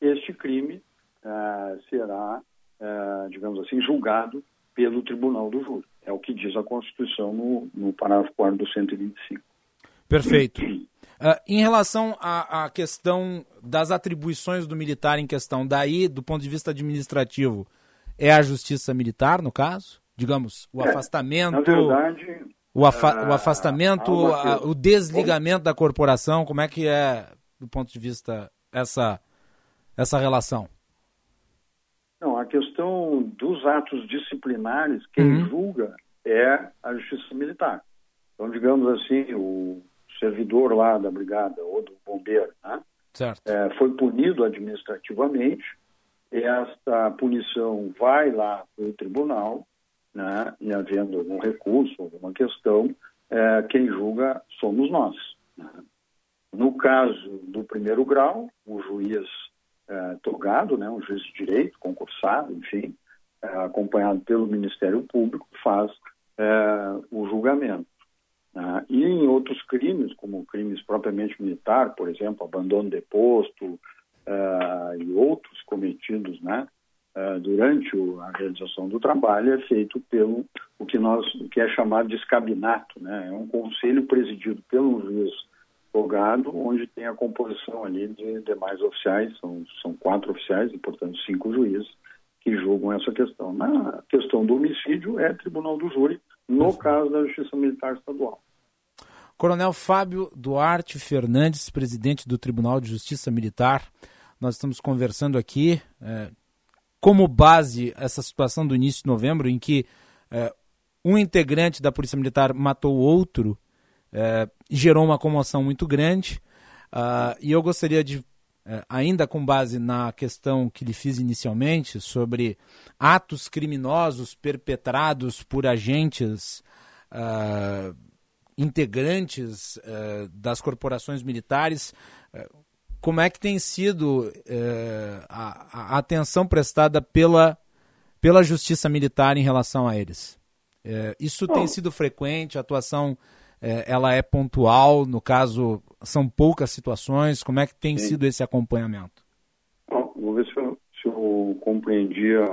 este crime é, será, é, digamos assim, julgado pelo Tribunal do Júri. É o que diz a Constituição no, no parágrafo 4 do 125. Perfeito. Ah, em relação à, à questão das atribuições do militar em questão, daí, do ponto de vista administrativo, é a justiça militar, no caso? Digamos, o É, afastamento. Na verdade, o, afa- ah, o afastamento, há uma a- questão- o desligamento da corporação, como é que é, do ponto de vista, essa, essa relação? Não, a questão dos atos disciplinares, quem Uhum. julga é a Justiça Militar. Então, digamos assim, o servidor lá da brigada ou do bombeiro né, Certo. é, foi punido administrativamente, esta punição vai lá para o tribunal, né, e havendo algum recurso, alguma questão, é, quem julga somos nós. né. No caso do primeiro grau, o juiz é, togado, né, um juiz de direito, concursado, enfim, é, acompanhado pelo Ministério Público, faz é, o julgamento. né. E em outros crimes, como crimes propriamente militar, por exemplo, abandono de posto e outros cometidos né, durante a realização do trabalho, é feito pelo o que, nós, o que é chamado de escabinato. Né? É um conselho presidido pelo juiz togado, onde tem a composição ali de demais oficiais, são, são quatro oficiais e, portanto, cinco juízes que julgam essa questão. Na questão do homicídio, é tribunal do júri, no caso da Justiça Militar Estadual. Coronel Fábio Duarte Fernandes, presidente do Tribunal de Justiça Militar. Nós estamos conversando aqui eh, como base essa situação do início de novembro, em que eh, um integrante da Polícia Militar matou outro e gerou uma comoção muito grande. Ah, e eu gostaria de, eh, ainda com base na questão que lhe fiz inicialmente, sobre atos criminosos perpetrados por agentes. ah, integrantes eh, das corporações militares, eh, como é que tem sido a, a atenção prestada pela, pela justiça militar em relação a eles? Isso tem sido frequente, a atuação ela é pontual, no caso são poucas situações, como é que tem Sim. sido esse acompanhamento? Bom, vou ver se eu, se eu compreendi a,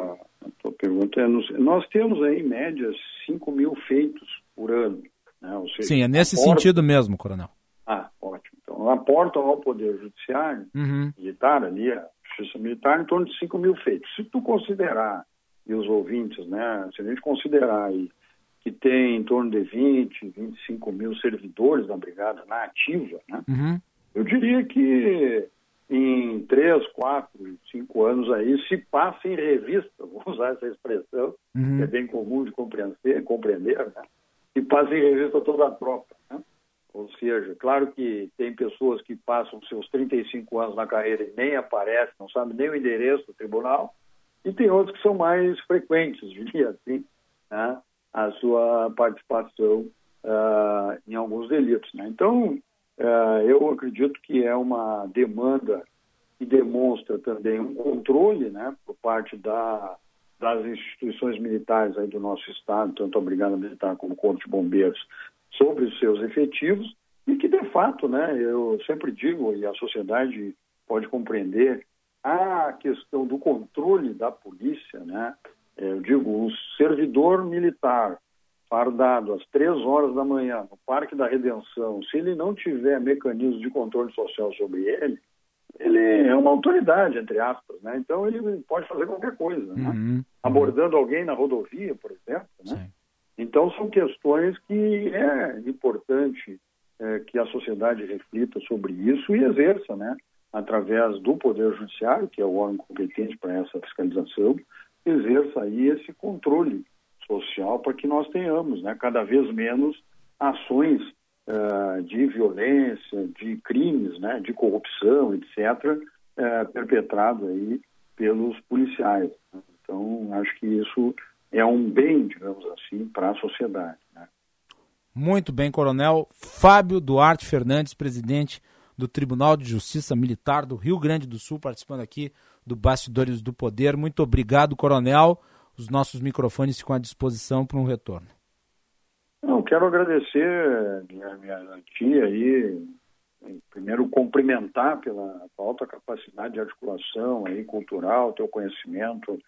a tua pergunta. É, Nós temos aí, em média, 5 mil feitos por ano. Né? Seja, Sim, é nesse aportam- sentido mesmo, coronel. Ah, ótimo. Então, aportam ao Poder Judiciário Uhum. militar, ali, a Justiça Militar, em torno de 5 mil feitos. Se tu considerar, e os ouvintes, né, se a gente considerar aí que tem em torno de 20, 25 mil servidores da Brigada na ativa, né, Uhum. eu diria que em três, quatro, cinco anos aí se passa em revista, vou usar essa expressão, Uhum. que é bem comum de compreender, compreender né? se passa em revista toda a tropa. Né? Ou seja, claro que tem pessoas que passam seus 35 anos na carreira e nem aparecem, não sabem nem o endereço do tribunal, e tem outros que são mais frequentes, diria assim, né? A sua participação ah, em alguns delitos. Né? Então, ah, eu acredito que é uma demanda que demonstra também um controle né, por parte da, das instituições militares aí do nosso Estado, tanto a Brigada Militar como o Corpo de Bombeiros, sobre os seus efetivos e que, de fato, né, eu sempre digo, e a sociedade pode compreender, a questão do controle da polícia, né, eu digo, o servidor militar fardado às três horas da manhã no Parque da Redenção, se ele não tiver mecanismo de controle social sobre ele, ele é uma autoridade, entre aspas, né? Então ele pode fazer qualquer coisa, né? Uhum. Abordando alguém na rodovia, por exemplo, né? Então são questões que é importante é, que a sociedade reflita sobre isso e exerça, né? Através do Poder Judiciário, que é o órgão competente para essa fiscalização, exerça aí esse controle social para que nós tenhamos, né? Cada vez menos ações uh, de violência, de crimes, né, de corrupção, etc., uh, perpetrado aí pelos policiais. Então, acho que isso é um bem, digamos assim, para a sociedade. Né? Muito bem, Coronel Fábio Duarte Fernandes, presidente do Tribunal de Justiça Militar do Rio Grande do Sul, participando aqui do Bastidores do Poder. Muito obrigado, Coronel. Os nossos microfones ficam à disposição para um retorno. Não, quero agradecer, minha tia aí, primeiro cumprimentar pela alta capacidade de articulação aí, cultural, teu conhecimento,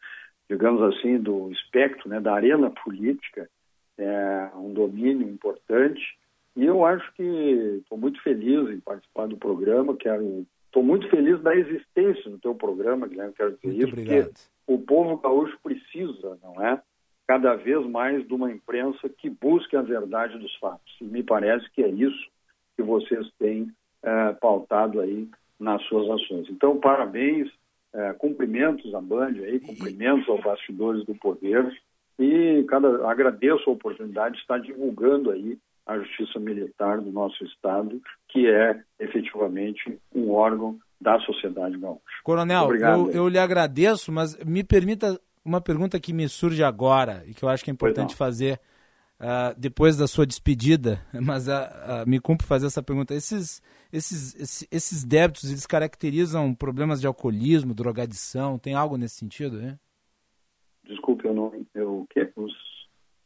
digamos assim, do espectro, né, da arena política, é um domínio importante. E eu acho que estou muito feliz em participar do programa, quero estou muito feliz da existência do teu programa, Guilherme, quero dizer muito isso, obrigado. porque o povo gaúcho precisa, não é? Cada vez mais de uma imprensa que busque a verdade dos fatos. E me parece que é isso que vocês têm é, pautado aí nas suas ações. Então, parabéns, é, cumprimentos à Band aí, cumprimentos aos bastidores do poder e cada, agradeço a oportunidade de estar divulgando aí a Justiça Militar do nosso Estado, que é efetivamente um órgão da sociedade gaúcha. Coronel, eu, eu, lhe agradeço, mas me permita uma pergunta que me surge agora e que eu acho que é importante fazer uh, depois da sua despedida, mas uh, uh, me cumpre fazer essa pergunta. Esses, esses, esses, esses débitos, eles caracterizam problemas de alcoolismo, drogadição, tem algo nesse sentido, né? Desculpe, eu não... Eu, o quê? Os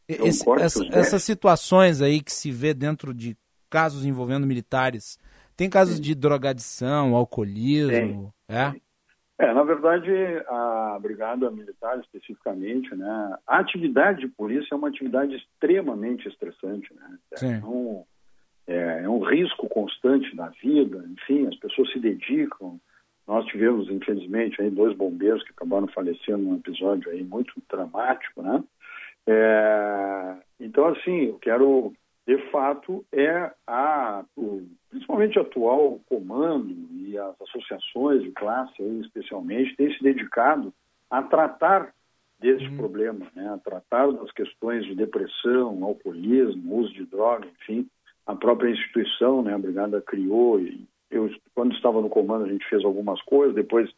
esse, essa, essas situações aí que se vê dentro de casos envolvendo militares, tem casos Sim. de drogadição, alcoolismo? É? É, na verdade, a Brigada Militar especificamente, né, a atividade de polícia é uma atividade extremamente estressante, né? É um, é, é um risco constante na vida, enfim, as pessoas se dedicam. Nós tivemos, infelizmente, aí dois bombeiros que acabaram falecendo num episódio aí muito dramático, né? É, então, assim, eu quero, de fato, é a, o, principalmente o atual comando e as associações de classe, aí, especialmente, têm se dedicado a tratar desse uhum. problema, né? a tratar das questões de depressão, alcoolismo, uso de droga, enfim. A própria instituição, né, a Brigada criou, e eu, quando estava no comando, a gente fez algumas coisas, depois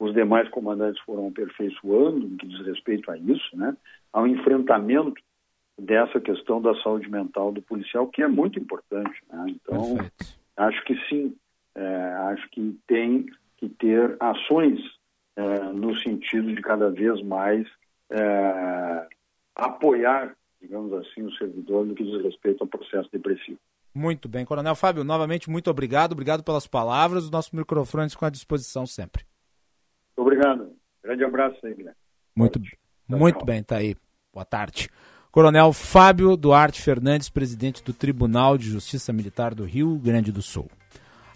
os demais comandantes foram aperfeiçoando no que diz respeito a isso, né? ao enfrentamento dessa questão da saúde mental do policial, que é muito importante. Né? Então, Perfeito. acho que sim, é, acho que tem que ter ações é, no sentido de cada vez mais é, apoiar, digamos assim, o servidor no que diz respeito ao processo depressivo. Muito bem, Coronel Fábio, novamente muito obrigado, obrigado pelas palavras, os nossos microfones com à disposição sempre. Obrigado. Grande abraço aí, Guilherme. Muito, muito bem, tá aí. Boa tarde. Coronel Fábio Duarte Fernandes, presidente do Tribunal de Justiça Militar do Rio Grande do Sul.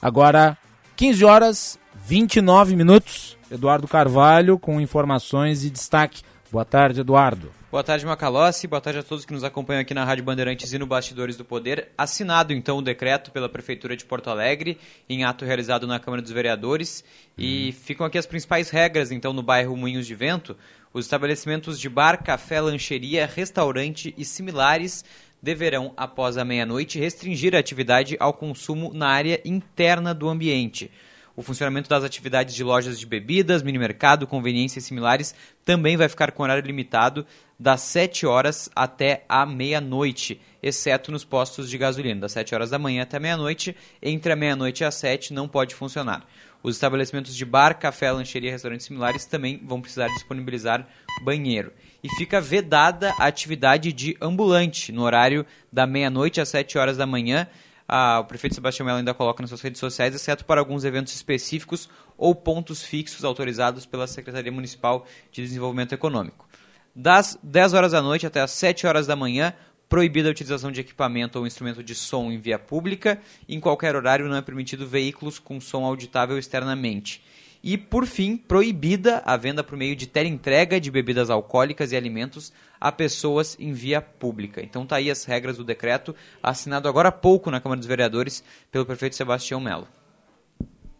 Agora, 15 horas 29 minutos. Eduardo Carvalho com informações e destaque. Boa tarde, Eduardo. Boa tarde, Macalossi. Boa tarde a todos que nos acompanham aqui na Rádio Bandeirantes e no Bastidores do Poder. Assinado, então, o decreto pela Prefeitura de Porto Alegre, em ato realizado na Câmara dos Vereadores. E ficam aqui as principais regras, então, no bairro Moinhos de Vento. Os estabelecimentos de bar, café, lancheria, restaurante e similares deverão, após a meia-noite, restringir a atividade ao consumo na área interna do ambiente. O funcionamento das atividades de lojas de bebidas, minimercado, conveniências similares também vai ficar com horário limitado das 7 horas até a meia-noite, exceto nos postos de gasolina. Das 7 horas da manhã até meia-noite, entre a meia-noite e as 7 não pode funcionar. Os estabelecimentos de bar, café, lancheria e restaurantes similares também vão precisar disponibilizar banheiro. E fica vedada a atividade de ambulante no horário da meia-noite às 7 horas da manhã ah, o prefeito Sebastião Mello ainda coloca nas suas redes sociais, exceto para alguns eventos específicos ou pontos fixos autorizados pela Secretaria Municipal de Desenvolvimento Econômico. Das 10 horas da noite até as 7 horas da manhã, proibida a utilização de equipamento ou instrumento de som em via pública. Em qualquer horário não é permitido veículos com som auditável externamente. E, por fim, proibida a venda por meio de teleentrega de bebidas alcoólicas e alimentos a pessoas em via pública. Então tá aí as regras do decreto, assinado agora há pouco na Câmara dos Vereadores pelo prefeito Sebastião Melo.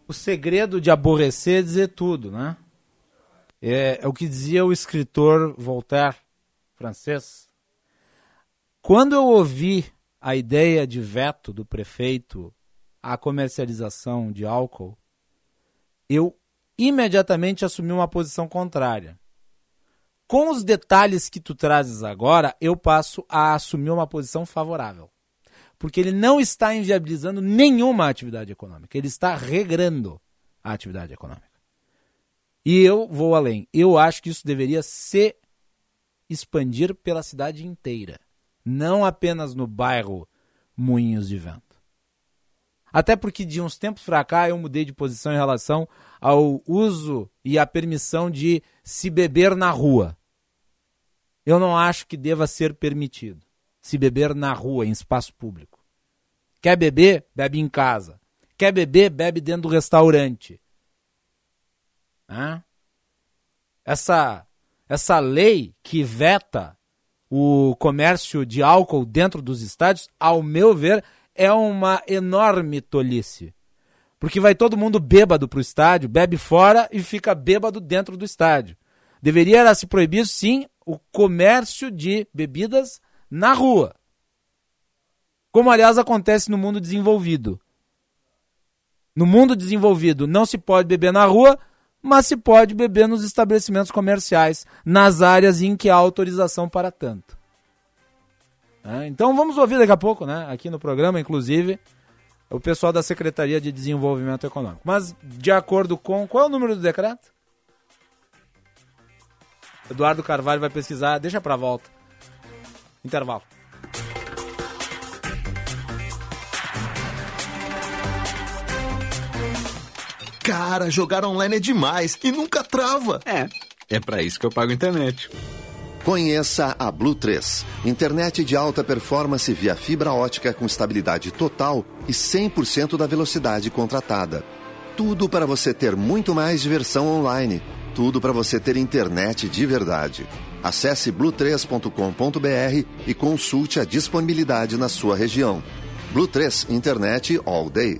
O segredo de aborrecer é dizer tudo, né? É, é o que dizia o escritor Voltaire, francês. Quando eu ouvi a ideia de veto do prefeito à comercialização de álcool, eu imediatamente assumi uma posição contrária. Com os detalhes que tu trazes agora, eu passo a assumir uma posição favorável. Porque ele não está inviabilizando nenhuma atividade econômica, ele está regrando a atividade econômica. E eu vou além. Eu acho que isso deveria se expandir pela cidade inteira, não apenas no bairro Moinhos de Vento. Até porque de uns tempos para cá eu mudei de posição em relação ao uso e à permissão de se beber na rua. Eu não acho que deva ser permitido se beber na rua, em espaço público. Quer beber? Bebe em casa. Quer beber? Bebe dentro do restaurante. Essa, essa lei que veta o comércio de álcool dentro dos estádios, ao meu ver, é uma enorme tolice. Porque vai todo mundo bêbado para o estádio, bebe fora e fica bêbado dentro do estádio. Deveria se proibir, sim, o comércio de bebidas na rua. Como, aliás, acontece no mundo desenvolvido. No mundo desenvolvido não se pode beber na rua, mas se pode beber nos estabelecimentos comerciais, nas áreas em que há autorização para tanto. É, então vamos ouvir daqui a pouco, né, aqui no programa, inclusive, o pessoal da Secretaria de Desenvolvimento Econômico. Mas, de acordo com. Qual é o número do decreto? Eduardo Carvalho vai pesquisar, deixa para volta. Intervalo. Cara, jogar online é demais e nunca trava. É, é para isso que eu pago internet. Conheça a Blue 3, internet de alta performance via fibra ótica com estabilidade total e 100% da velocidade contratada. Tudo para você ter muito mais diversão online. Tudo para você ter internet de verdade. Acesse blue3.com.br e consulte a disponibilidade na sua região. Blue 3 Internet All Day.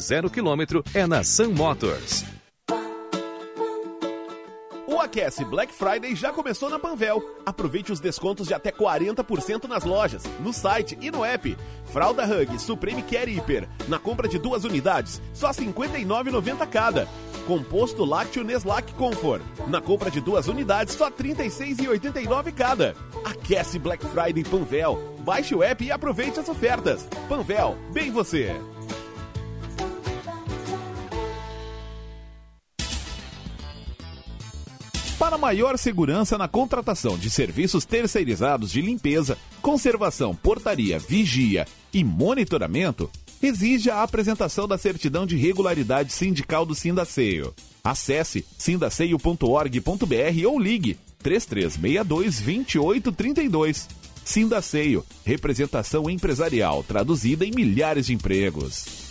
0 km quilômetro é na Sun Motors. O Aquece Black Friday já começou na Panvel. Aproveite os descontos de até 40% nas lojas, no site e no app. Fralda Hug Supreme Care Hiper, na compra de duas unidades, só R$ 59,90 cada. Composto lácteo Neslac Comfort, na compra de duas unidades, só R$ 36,89 cada. Aquece Black Friday Panvel. Baixe o app e aproveite as ofertas. Panvel, bem você. Para maior segurança na contratação de serviços terceirizados de limpeza, conservação, portaria, vigia e monitoramento, exige a apresentação da certidão de regularidade sindical do Sindaceio. Acesse sindaceio.org.br ou ligue 3362 2832. Sindaceio, representação empresarial traduzida em milhares de empregos.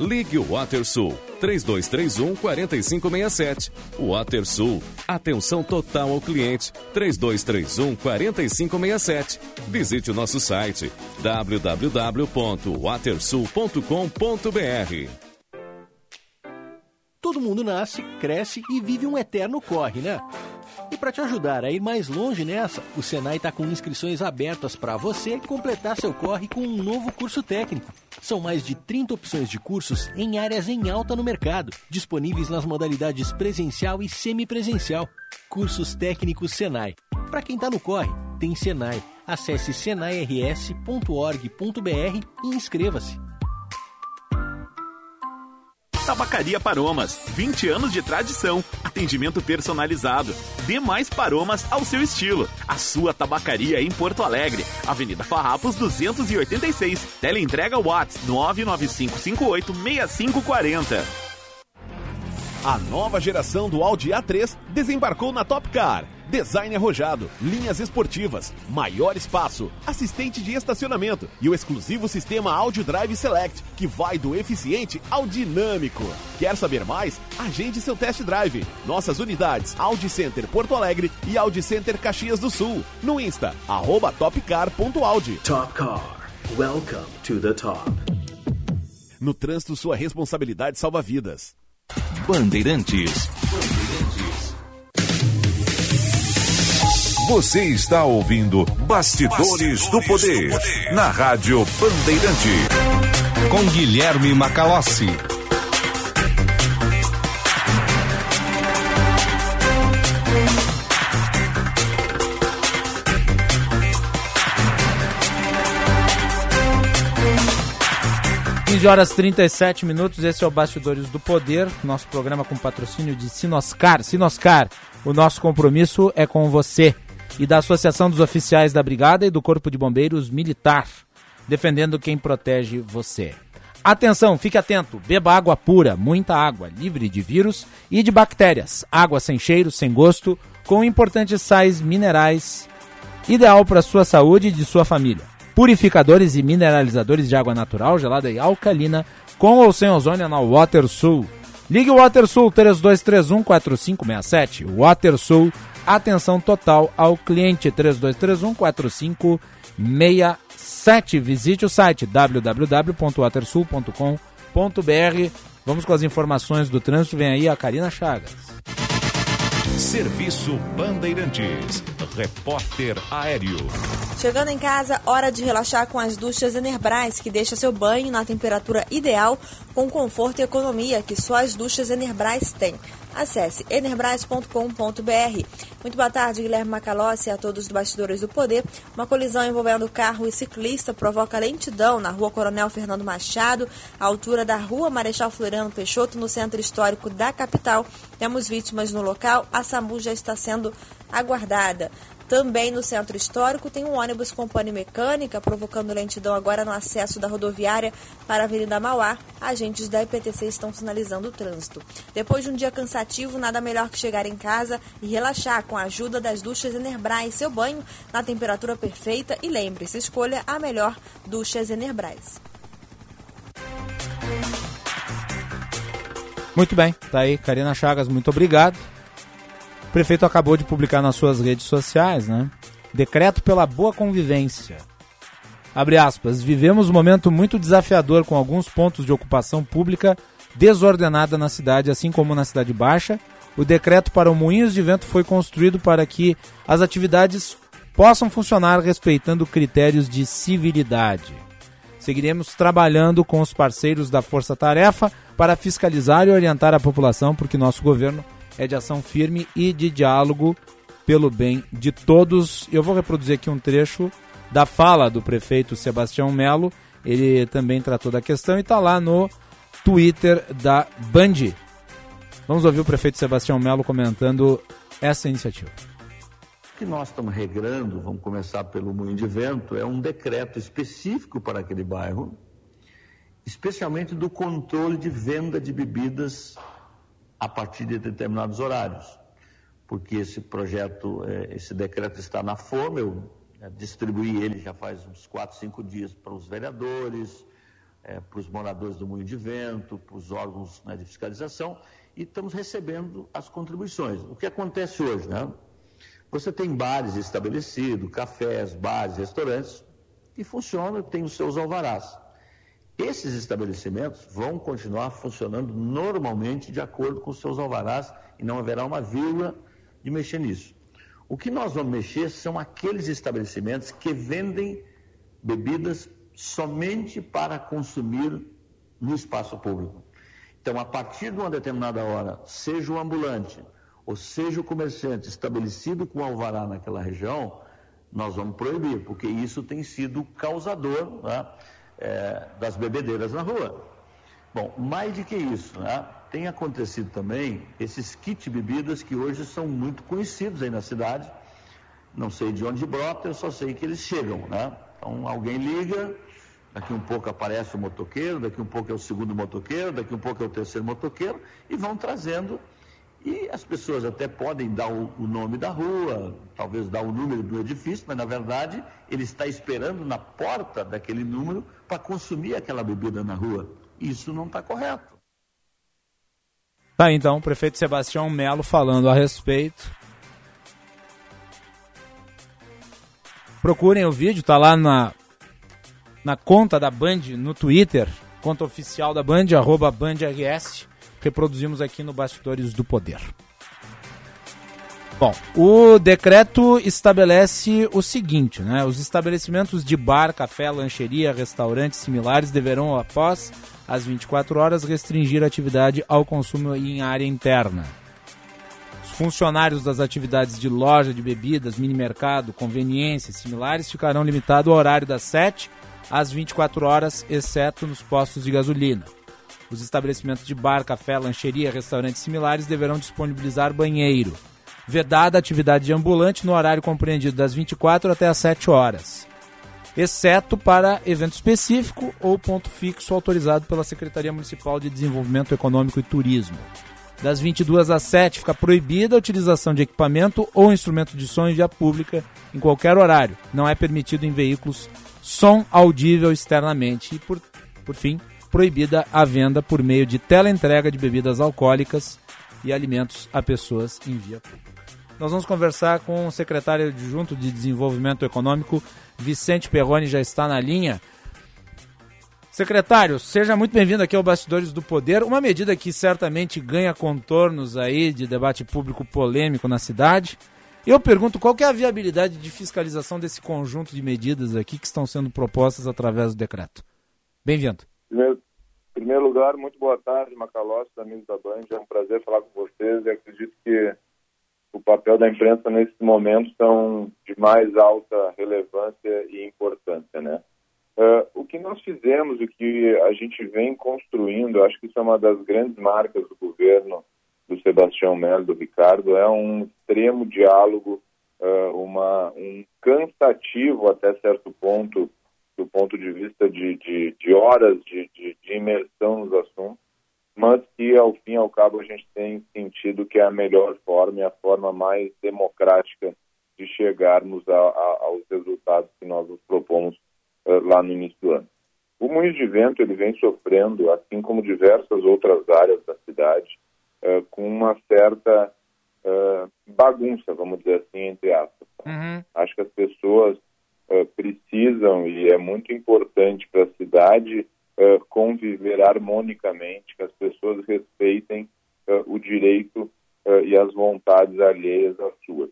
Ligue o WaterSul 3231 4567. WaterSul. Atenção total ao cliente. 3231 4567. Visite o nosso site www.watersul.com.br. Todo mundo nasce, cresce e vive um eterno corre, né? Para te ajudar a ir mais longe nessa, o Senai está com inscrições abertas para você completar seu corre com um novo curso técnico. São mais de 30 opções de cursos em áreas em alta no mercado, disponíveis nas modalidades presencial e semipresencial. Cursos técnicos Senai. Para quem está no corre, tem Senai. Acesse senairs.org.br e inscreva-se. Tabacaria Paromas, 20 anos de tradição, atendimento personalizado. Dê mais paromas ao seu estilo. A sua tabacaria em Porto Alegre, Avenida Farrapos 286. Teleentrega Watts 995586540. A nova geração do Audi A3 desembarcou na Top Car. Design arrojado, linhas esportivas, maior espaço, assistente de estacionamento e o exclusivo sistema Audio Drive Select, que vai do eficiente ao dinâmico. Quer saber mais? Agende seu test drive. Nossas unidades Audi Center Porto Alegre e Audi Center Caxias do Sul. No Insta, arroba topcar.audi. Top Car. Welcome to the top. No trânsito, sua responsabilidade salva vidas. Bandeirantes. Você está ouvindo Bastidores, do, Poder, na Rádio Bandeirante. Com Guilherme Macalossi. Horas 37 minutos, esse é o Bastidores do Poder, nosso programa com patrocínio de Sinoscar. Sinoscar, o nosso compromisso é com você e da Associação dos Oficiais da Brigada e do Corpo de Bombeiros Militar, defendendo quem protege você. Atenção, fique atento, beba água pura, muita água, livre de vírus e de bactérias. Água sem cheiro, sem gosto, com importantes sais minerais, ideal para sua saúde e de sua família. Purificadores e mineralizadores de água natural, gelada e alcalina, com ou sem ozônio na WaterSul. Ligue o WaterSul 3231 4567. WaterSul atenção total ao cliente 3231 4567. Visite o site www.watersul.com.br. Vamos com as informações do trânsito. Vem aí a Karina Chagas. Serviço Bandeirantes. Repórter Aéreo. Chegando em casa, hora de relaxar com as duchas Enerbras, que deixa seu banho na temperatura ideal, com conforto e economia que só as duchas Enerbras têm. Acesse enerbras.com.br. Muito boa tarde, Guilherme Macalossi e a todos do Bastidores do Poder. Uma colisão envolvendo carro e ciclista provoca lentidão na rua Coronel Fernando Machado, à altura da rua Marechal Floriano Peixoto, no centro histórico da capital. Temos vítimas no local, a SAMU já está sendo aguardada. Também no centro histórico tem um ônibus com pane mecânica, provocando lentidão agora no acesso da rodoviária para a Avenida Mauá. Agentes da IPTC estão sinalizando o trânsito. Depois de um dia cansativo, nada melhor que chegar em casa e relaxar com a ajuda das duchas Enerbras. Seu banho na temperatura perfeita e lembre-se, escolha a melhor duchas Enerbras. Muito bem, tá aí, Karina Chagas, muito obrigado. Prefeito acabou de publicar nas suas redes sociais, né? Decreto pela boa convivência. Abre aspas, vivemos um momento muito desafiador com alguns pontos de ocupação pública desordenada na cidade, assim como na Cidade Baixa. O decreto para o Moinhos de Vento foi construído para que as atividades possam funcionar respeitando critérios de civilidade. Seguiremos trabalhando com os parceiros da Força Tarefa para fiscalizar e orientar a população, porque nosso governo é de ação firme e de diálogo pelo bem de todos. Eu vou reproduzir aqui um trecho da fala do prefeito Sebastião Melo. Ele também tratou da questão e está lá no Twitter da Band. Vamos ouvir o prefeito Sebastião Melo comentando essa iniciativa. O que nós estamos regrando, vamos começar pelo Moinho de Vento, é um decreto específico para aquele bairro, especialmente do controle de venda de bebidas a partir de determinados horários. Porque esse projeto, é, esse decreto está na forma, eu é, distribuí ele já faz uns 4, 5 dias para os vereadores, é, para os moradores do Moinho de Vento, para os órgãos né, de fiscalização, e estamos recebendo as contribuições. O que acontece hoje, né? Você tem bares estabelecidos, cafés, bares, restaurantes, que funcionam, têm os seus alvarás. Esses estabelecimentos vão continuar funcionando normalmente de acordo com seus alvarás e não haverá uma vírgula de mexer nisso. O que nós vamos mexer são aqueles estabelecimentos que vendem bebidas somente para consumir no espaço público. Então, a partir de uma determinada hora, seja o ambulante, ou seja o comerciante estabelecido com alvará naquela região, nós vamos proibir, porque isso tem sido causador né, é, das bebedeiras na rua. Bom, mais do que isso, né? tem acontecido também esses kit bebidas que hoje são muito conhecidos aí na cidade. Não sei de onde brota, eu só sei que eles chegam, né? Então alguém liga, daqui um pouco aparece o motoqueiro, daqui um pouco é o segundo motoqueiro, daqui um pouco é o terceiro motoqueiro, e vão trazendo. E as pessoas até podem dar o, o nome da rua, talvez dar o número do edifício, mas na verdade ele está esperando na porta daquele número para consumir aquela bebida na rua. Isso não está correto. Tá, então, o prefeito Sebastião Melo falando a respeito. Procurem o vídeo, tá lá na, na conta da Band no Twitter, conta oficial da Band, arroba BandRS. Reproduzimos aqui no Bastidores do Poder. Bom, o decreto estabelece o seguinte, né? Os estabelecimentos de bar, café, lancheria, restaurantes similares deverão, após às 24 horas, restringir a atividade ao consumo em área interna. Os funcionários das atividades de loja de bebidas, mini-mercado, conveniência e similares ficarão limitados ao horário das 7 às 24 horas, exceto nos postos de gasolina. Os estabelecimentos de bar, café, lancheria, restaurantes similares deverão disponibilizar banheiro. Vedada a atividade de ambulante no horário compreendido das 24 até as 7 horas exceto para evento específico ou ponto fixo autorizado pela Secretaria Municipal de Desenvolvimento Econômico e Turismo. Das 22 às 7 fica proibida a utilização de equipamento ou instrumento de som em via pública em qualquer horário. Não é permitido em veículos som audível externamente. E, por, por fim, proibida a venda por meio de teleentrega de bebidas alcoólicas e alimentos a pessoas em via pública. Nós vamos conversar com o secretário adjunto de Desenvolvimento Econômico, Vicente Perrone, já está na linha. Secretário, seja muito bem-vindo aqui ao Bastidores do Poder. Uma medida que certamente ganha contornos aí de debate público polêmico na cidade. Eu pergunto qual é a viabilidade de fiscalização desse conjunto de medidas aqui que estão sendo propostas através do decreto. Bem-vindo. Primeiro, em primeiro lugar, muito boa tarde, Macalossi, amigos da Band. É um prazer falar com vocês e acredito que o papel da imprensa nesses momentos são de mais alta relevância e importância, né? Uh, o que nós fizemos, o que a gente vem construindo, acho que isso é uma das grandes marcas do governo do Sebastião Melo, do Ricardo, é um extremo diálogo, uh, uma, um cansativo até certo ponto, do ponto de vista de, de, de horas de, de, de imersão nos assuntos, mas que ao fim e ao cabo a gente tem sentido que é a melhor forma e a forma mais democrática de chegarmos a, a, aos resultados que nós nos propomos uh, lá no início do ano. O Moinhos de Vento ele vem sofrendo, assim como diversas outras áreas da cidade, uh, com uma certa uh, bagunça, vamos dizer assim, entre aspas. Uhum. Acho que as pessoas precisam e é muito importante para a cidade uh, conviver harmonicamente, que as pessoas respeitem uh, o direito e as vontades alheias às suas.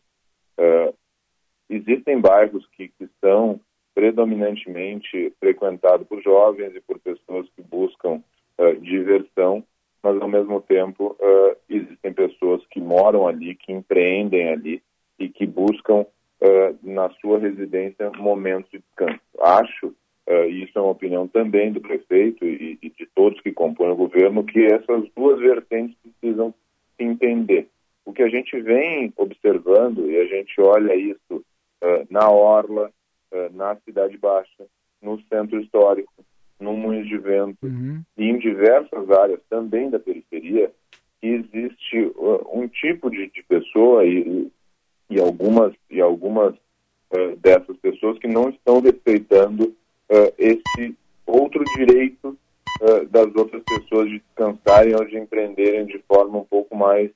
existem bairros que, que são predominantemente frequentados por jovens e por pessoas que buscam diversão, mas ao mesmo tempo existem pessoas que moram ali, que empreendem ali e que buscam na sua residência momentos de descanso. Acho uh, e isso é uma opinião também do prefeito e, e, de todos que compõem o governo, que essas duas vertentes precisam se entender. O que a gente vem observando, e a gente olha isso uh, na Orla, uh, na Cidade Baixa, no Centro Histórico, no Moinhos de Vento, uhum. e em diversas áreas também da periferia, existe um tipo de, de pessoa e, e algumas, e algumas dessas pessoas que não estão respeitando uh, esse outro direito uh, das outras pessoas de descansarem ou de empreenderem de forma um pouco mais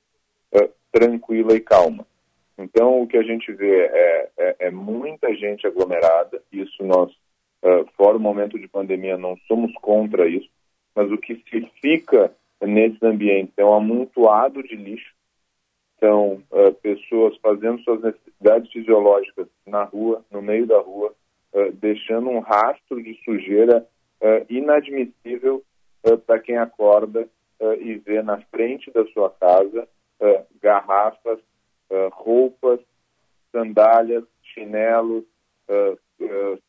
uh, tranquila e calma. Então, o que a gente vê é, é, é muita gente aglomerada, isso nós, fora o momento de pandemia, não somos contra isso, mas o que se fica nesses ambientes é um amontoado de lixo, são pessoas fazendo suas necessidades fisiológicas na rua, no meio da rua, eh, deixando um rastro de sujeira uh, inadmissível uh, para quem acorda e vê na frente da sua casa garrafas, roupas, sandálias, chinelos,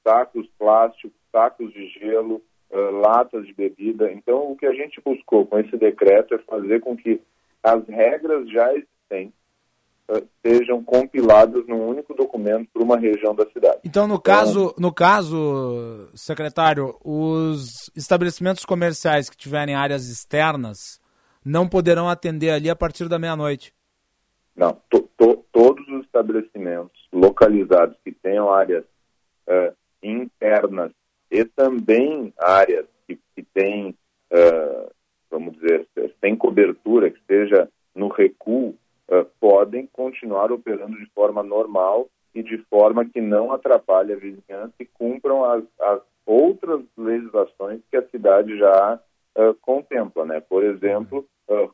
sacos plásticos, sacos de gelo, uh, latas de bebida. Então, o que a gente buscou com esse decreto é fazer com que as regras já existentes uh, sejam compiladas num único documento para uma região da cidade. Então, no caso, no caso, secretário, os estabelecimentos comerciais que tiverem áreas externas não poderão atender ali a partir da meia-noite. Não, to, to, todos os estabelecimentos localizados que tenham áreas uh, internas e também áreas que, que têm, uh, vamos dizer, sem cobertura, que esteja no recuo, uh, podem continuar operando de forma normal e de forma que não atrapalhe a vizinhança e cumpram as, as outras legislações que a cidade já contempla, né? Por exemplo,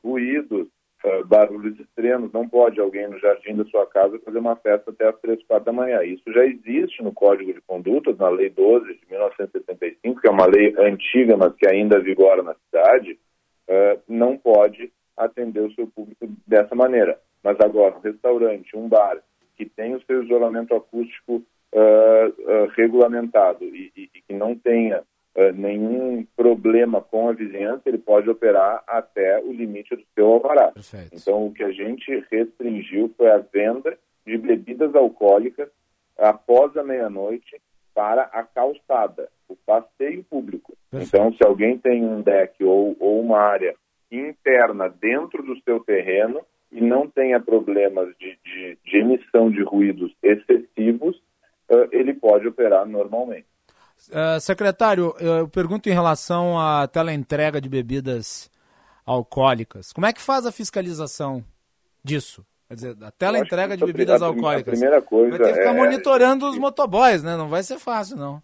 ruídos, uh, barulhos extremos. Não pode alguém no jardim da sua casa fazer uma festa até as três, quatro da manhã. Isso já existe no Código de Conduta, na Lei 12 de 1975, que é uma lei antiga, mas que ainda vigora na cidade. Uh, não pode atender o seu público dessa maneira. Mas agora, um restaurante, um bar que tem o seu isolamento acústico uh, regulamentado e, e, e que não tenha uh, nenhum problema com a vizinhança, ele pode operar até o limite do seu alvará. Perfeito. Então, o que a gente restringiu foi a venda de bebidas alcoólicas após a meia-noite para a calçada, o passeio público. Perfeito. Então, se alguém tem um deck ou, ou uma área interna dentro do seu terreno e não tenha problemas de, de, de emissão de ruídos excessivos, uh, ele pode operar normalmente. Uh, secretário, eu pergunto em relação à teleentrega de bebidas alcoólicas. Como é que faz a fiscalização disso? Quer dizer, a teleentrega de bebidas a, alcoólicas. A primeira coisa vai ter que ficar é... monitorando os motoboys, né? Não vai ser fácil, não.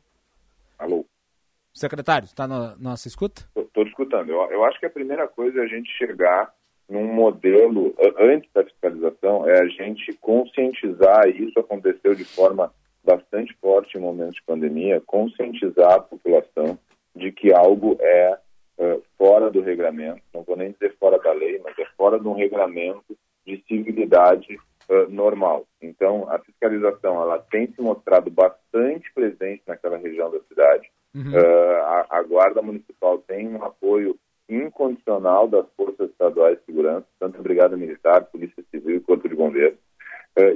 Secretário, está na nossa escuta? Estou escutando. Eu, eu acho que a primeira coisa é a gente chegar num modelo, antes da fiscalização, é a gente conscientizar, e isso aconteceu de forma bastante forte em momentos de pandemia, conscientizar a população de que algo é uh, fora do regramento, não vou nem dizer fora da lei, mas é fora de um regramento de civilidade uh, normal. Então, a fiscalização ela tem se mostrado bastante presente naquela região da cidade. Uh, a, a, Guarda Municipal tem um apoio incondicional das forças estaduais de segurança, tanto a Brigada Militar, Polícia Civil e Corpo de Bombeiros.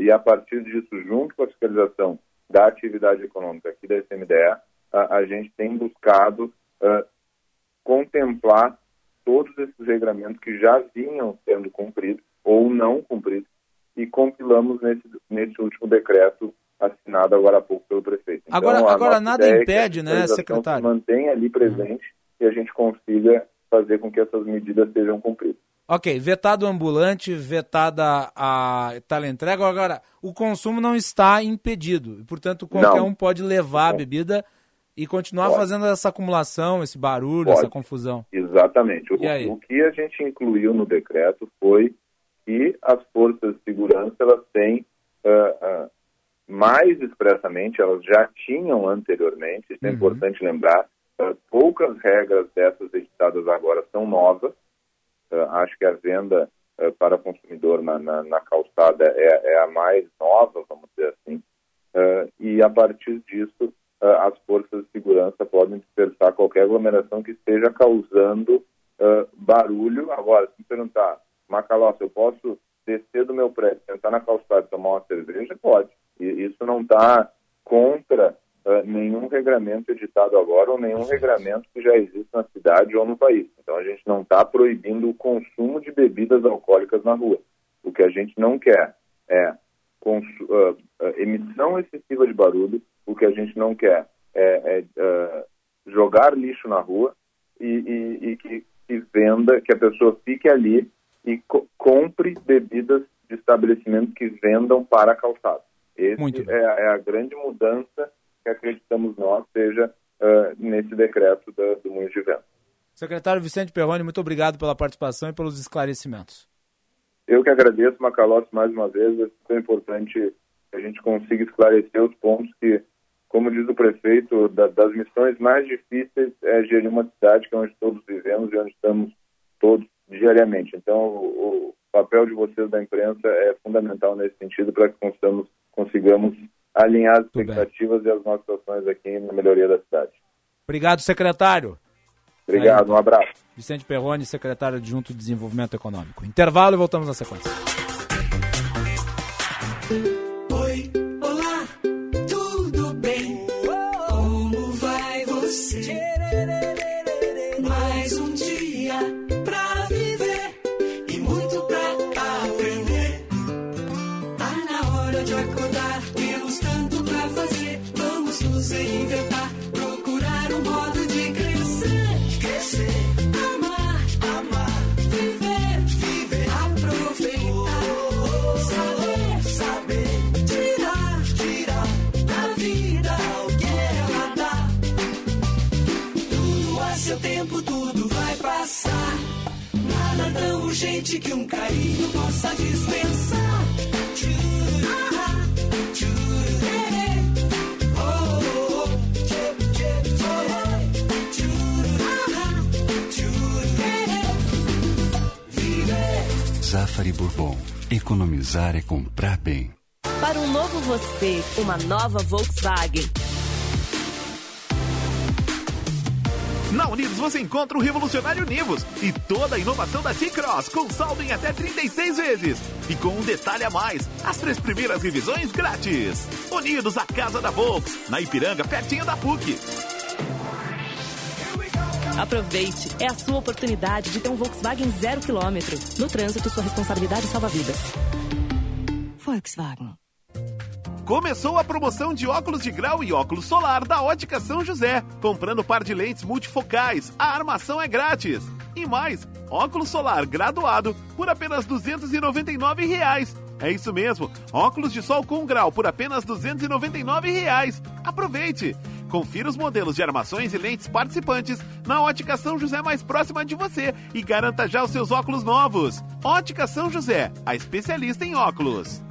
e a partir disso, junto com a fiscalização da atividade econômica aqui da SMDE, a, a gente tem buscado uh, contemplar todos esses regramentos que já vinham sendo cumpridos ou não cumpridos e compilamos nesse, nesse último decreto assinado agora há pouco pelo prefeito. Então, agora, agora nada é impede, né, secretário? Se mantém ali presente uhum. e a gente consiga fazer com que essas medidas sejam cumpridas. Ok, vetado o ambulante, vetada a teleentrega. Agora, o consumo não está impedido. Portanto, qualquer não. um pode levar não. a bebida e continuar pode. fazendo essa acumulação, esse barulho, pode. essa confusão. Exatamente. O, o, que a gente incluiu no decreto foi que as forças de segurança elas têm uh, uh, mais expressamente, elas já tinham anteriormente, isso é uhum. importante lembrar, uh, poucas regras dessas editadas agora são novas, Uh, acho que a venda uh, para consumidor na, na, na calçada é, é, a mais nova, vamos dizer assim. E a partir disso, as forças de segurança podem dispersar qualquer aglomeração que esteja causando barulho. Agora, se perguntar, Macalós, eu posso descer do meu prédio, sentar na calçada e tomar uma cerveja? Pode. E isso não está contra uh, nenhum regramento editado agora ou nenhum regramento que já existe na cidade ou no país. Então a gente não está proibindo o consumo de bebidas alcoólicas na rua. O que a gente não quer é uh, emissão excessiva de barulho, o que a gente não quer é, é jogar lixo na rua e, e, e que, que, venda, que a pessoa fique ali e co compre bebidas de estabelecimentos que vendam para a calçada. Essa é, é, a grande mudança que acreditamos nós seja uh, nesse decreto da, do Moinhos de Vento. Secretário Vicente Perrone, muito obrigado pela participação e pelos esclarecimentos. Eu que agradeço, Macalossi, mais uma vez. É tão importante que a gente consiga esclarecer os pontos que, como diz o prefeito, da, das missões mais difíceis é gerir uma cidade que é onde todos vivemos e onde estamos todos diariamente. Então, o, o papel de vocês da imprensa é fundamental nesse sentido para que consigamos, consigamos alinhar as expectativas e as nossas ações aqui na melhoria da cidade. Obrigado, secretário. Obrigado, um abraço. Vicente Perrone, secretário adjunto de Desenvolvimento Econômico. Intervalo e voltamos na sequência. Urgente que um carinho possa dispensar. Tchurá, tchurê, oh, oh, oh, tchurê. Viver. Zafari Bourbon. Economizar é comprar bem. Para um novo você, uma nova Volkswagen. Na Unidos você encontra o revolucionário Nivus e toda a inovação da T-Cross com saldo em até 36 vezes. E com um detalhe a mais, as três primeiras revisões grátis. Unidos, a casa da Volks, na Ipiranga, pertinho da PUC. Aproveite, é a sua oportunidade de ter um Volkswagen zero quilômetro. No trânsito, sua responsabilidade salva vidas. Volkswagen. Começou a promoção de óculos de grau e óculos solar da Ótica São José. Comprando par de lentes multifocais, a armação é grátis. E mais, óculos solar graduado por apenas 299 reais. É isso mesmo, óculos de sol com grau por apenas 299 reais. Aproveite! Confira os modelos de armações e lentes participantes na Ótica São José mais próxima de você e garanta já os seus óculos novos. Ótica São José, a especialista em óculos.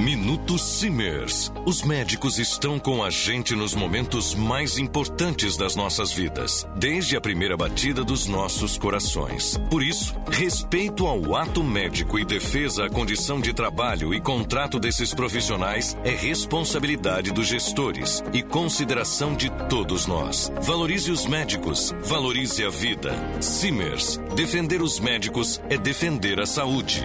Minuto Simers. Os médicos estão com a gente nos momentos mais importantes das nossas vidas, desde a primeira batida dos nossos corações. Por isso, respeito ao ato médico e defesa à condição de trabalho e contrato desses profissionais é responsabilidade dos gestores e consideração de todos nós. Valorize os médicos, valorize a vida. Simers. Defender os médicos é defender a saúde.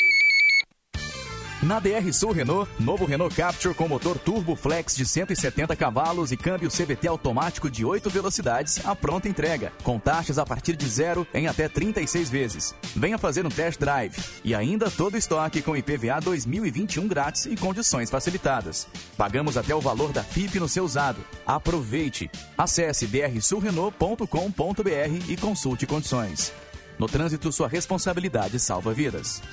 Na DR Sul Renault, novo Renault Capture com motor Turbo Flex de 170 cavalos e câmbio CVT automático de 8 velocidades, a pronta entrega, com taxas a partir de zero em até 36 vezes. Venha fazer um test drive e ainda todo estoque com IPVA 2021 grátis e condições facilitadas. Pagamos até o valor da FIP no seu usado. Aproveite! Acesse drsulrenault.com.br e consulte condições. No trânsito, sua responsabilidade salva vidas.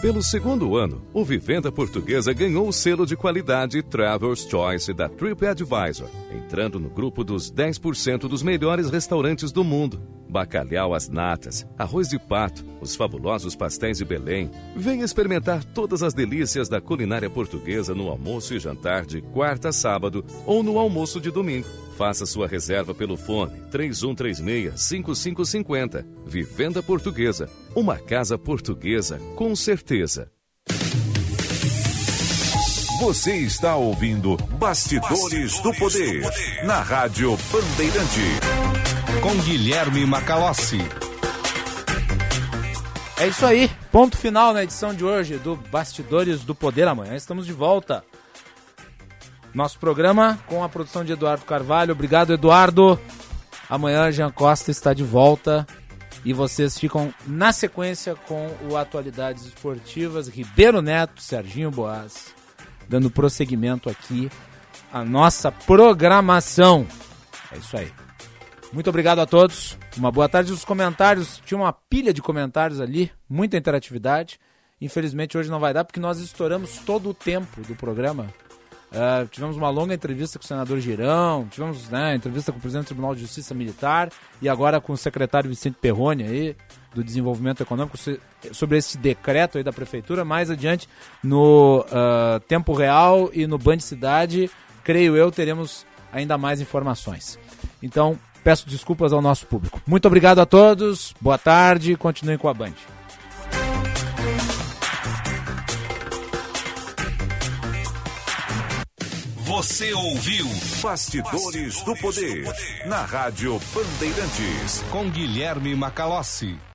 Pelo segundo ano, o Vivenda Portuguesa ganhou o selo de qualidade Travelers Choice da TripAdvisor, entrando no grupo dos 10% dos melhores restaurantes do mundo. Bacalhau às natas, arroz de pato, os fabulosos pastéis de Belém. Venha experimentar todas as delícias da culinária portuguesa no almoço e jantar de quarta a sábado ou no almoço de domingo. Faça sua reserva pelo fone 3136-5550. Vivenda Portuguesa. Uma casa portuguesa com certeza. Você está ouvindo Bastidores, do, poder, na Rádio Bandeirante. Com Guilherme Macalossi. É isso aí. Ponto final na edição de hoje do Bastidores do Poder. Amanhã estamos de volta. Nosso programa com a produção de Eduardo Carvalho. Obrigado, Eduardo. Amanhã Jean Costa está de volta. E vocês ficam na sequência com o Atualidades Esportivas. Ribeiro Neto, Serginho Boas, dando prosseguimento aqui à nossa programação. É isso aí. Muito obrigado a todos. Uma boa tarde. Os comentários, tinha uma pilha de comentários ali, muita interatividade. Infelizmente hoje não vai dar porque nós estouramos todo o tempo do programa. Uh, tivemos uma longa entrevista com o senador Girão, tivemos né, entrevista com o presidente do Tribunal de Justiça Militar e agora com o secretário Vicente Perrone aí, do Desenvolvimento Econômico, sobre esse decreto aí da Prefeitura. Mais adiante, no uh, Tempo Real e no Band Cidade, creio eu, teremos ainda mais informações. Então, peço desculpas ao nosso público. Muito obrigado a todos, boa tarde, continuem com a Band. Você ouviu Bastidores, Bastidores do, poder, do Poder na Rádio Bandeirantes com Guilherme Macalossi.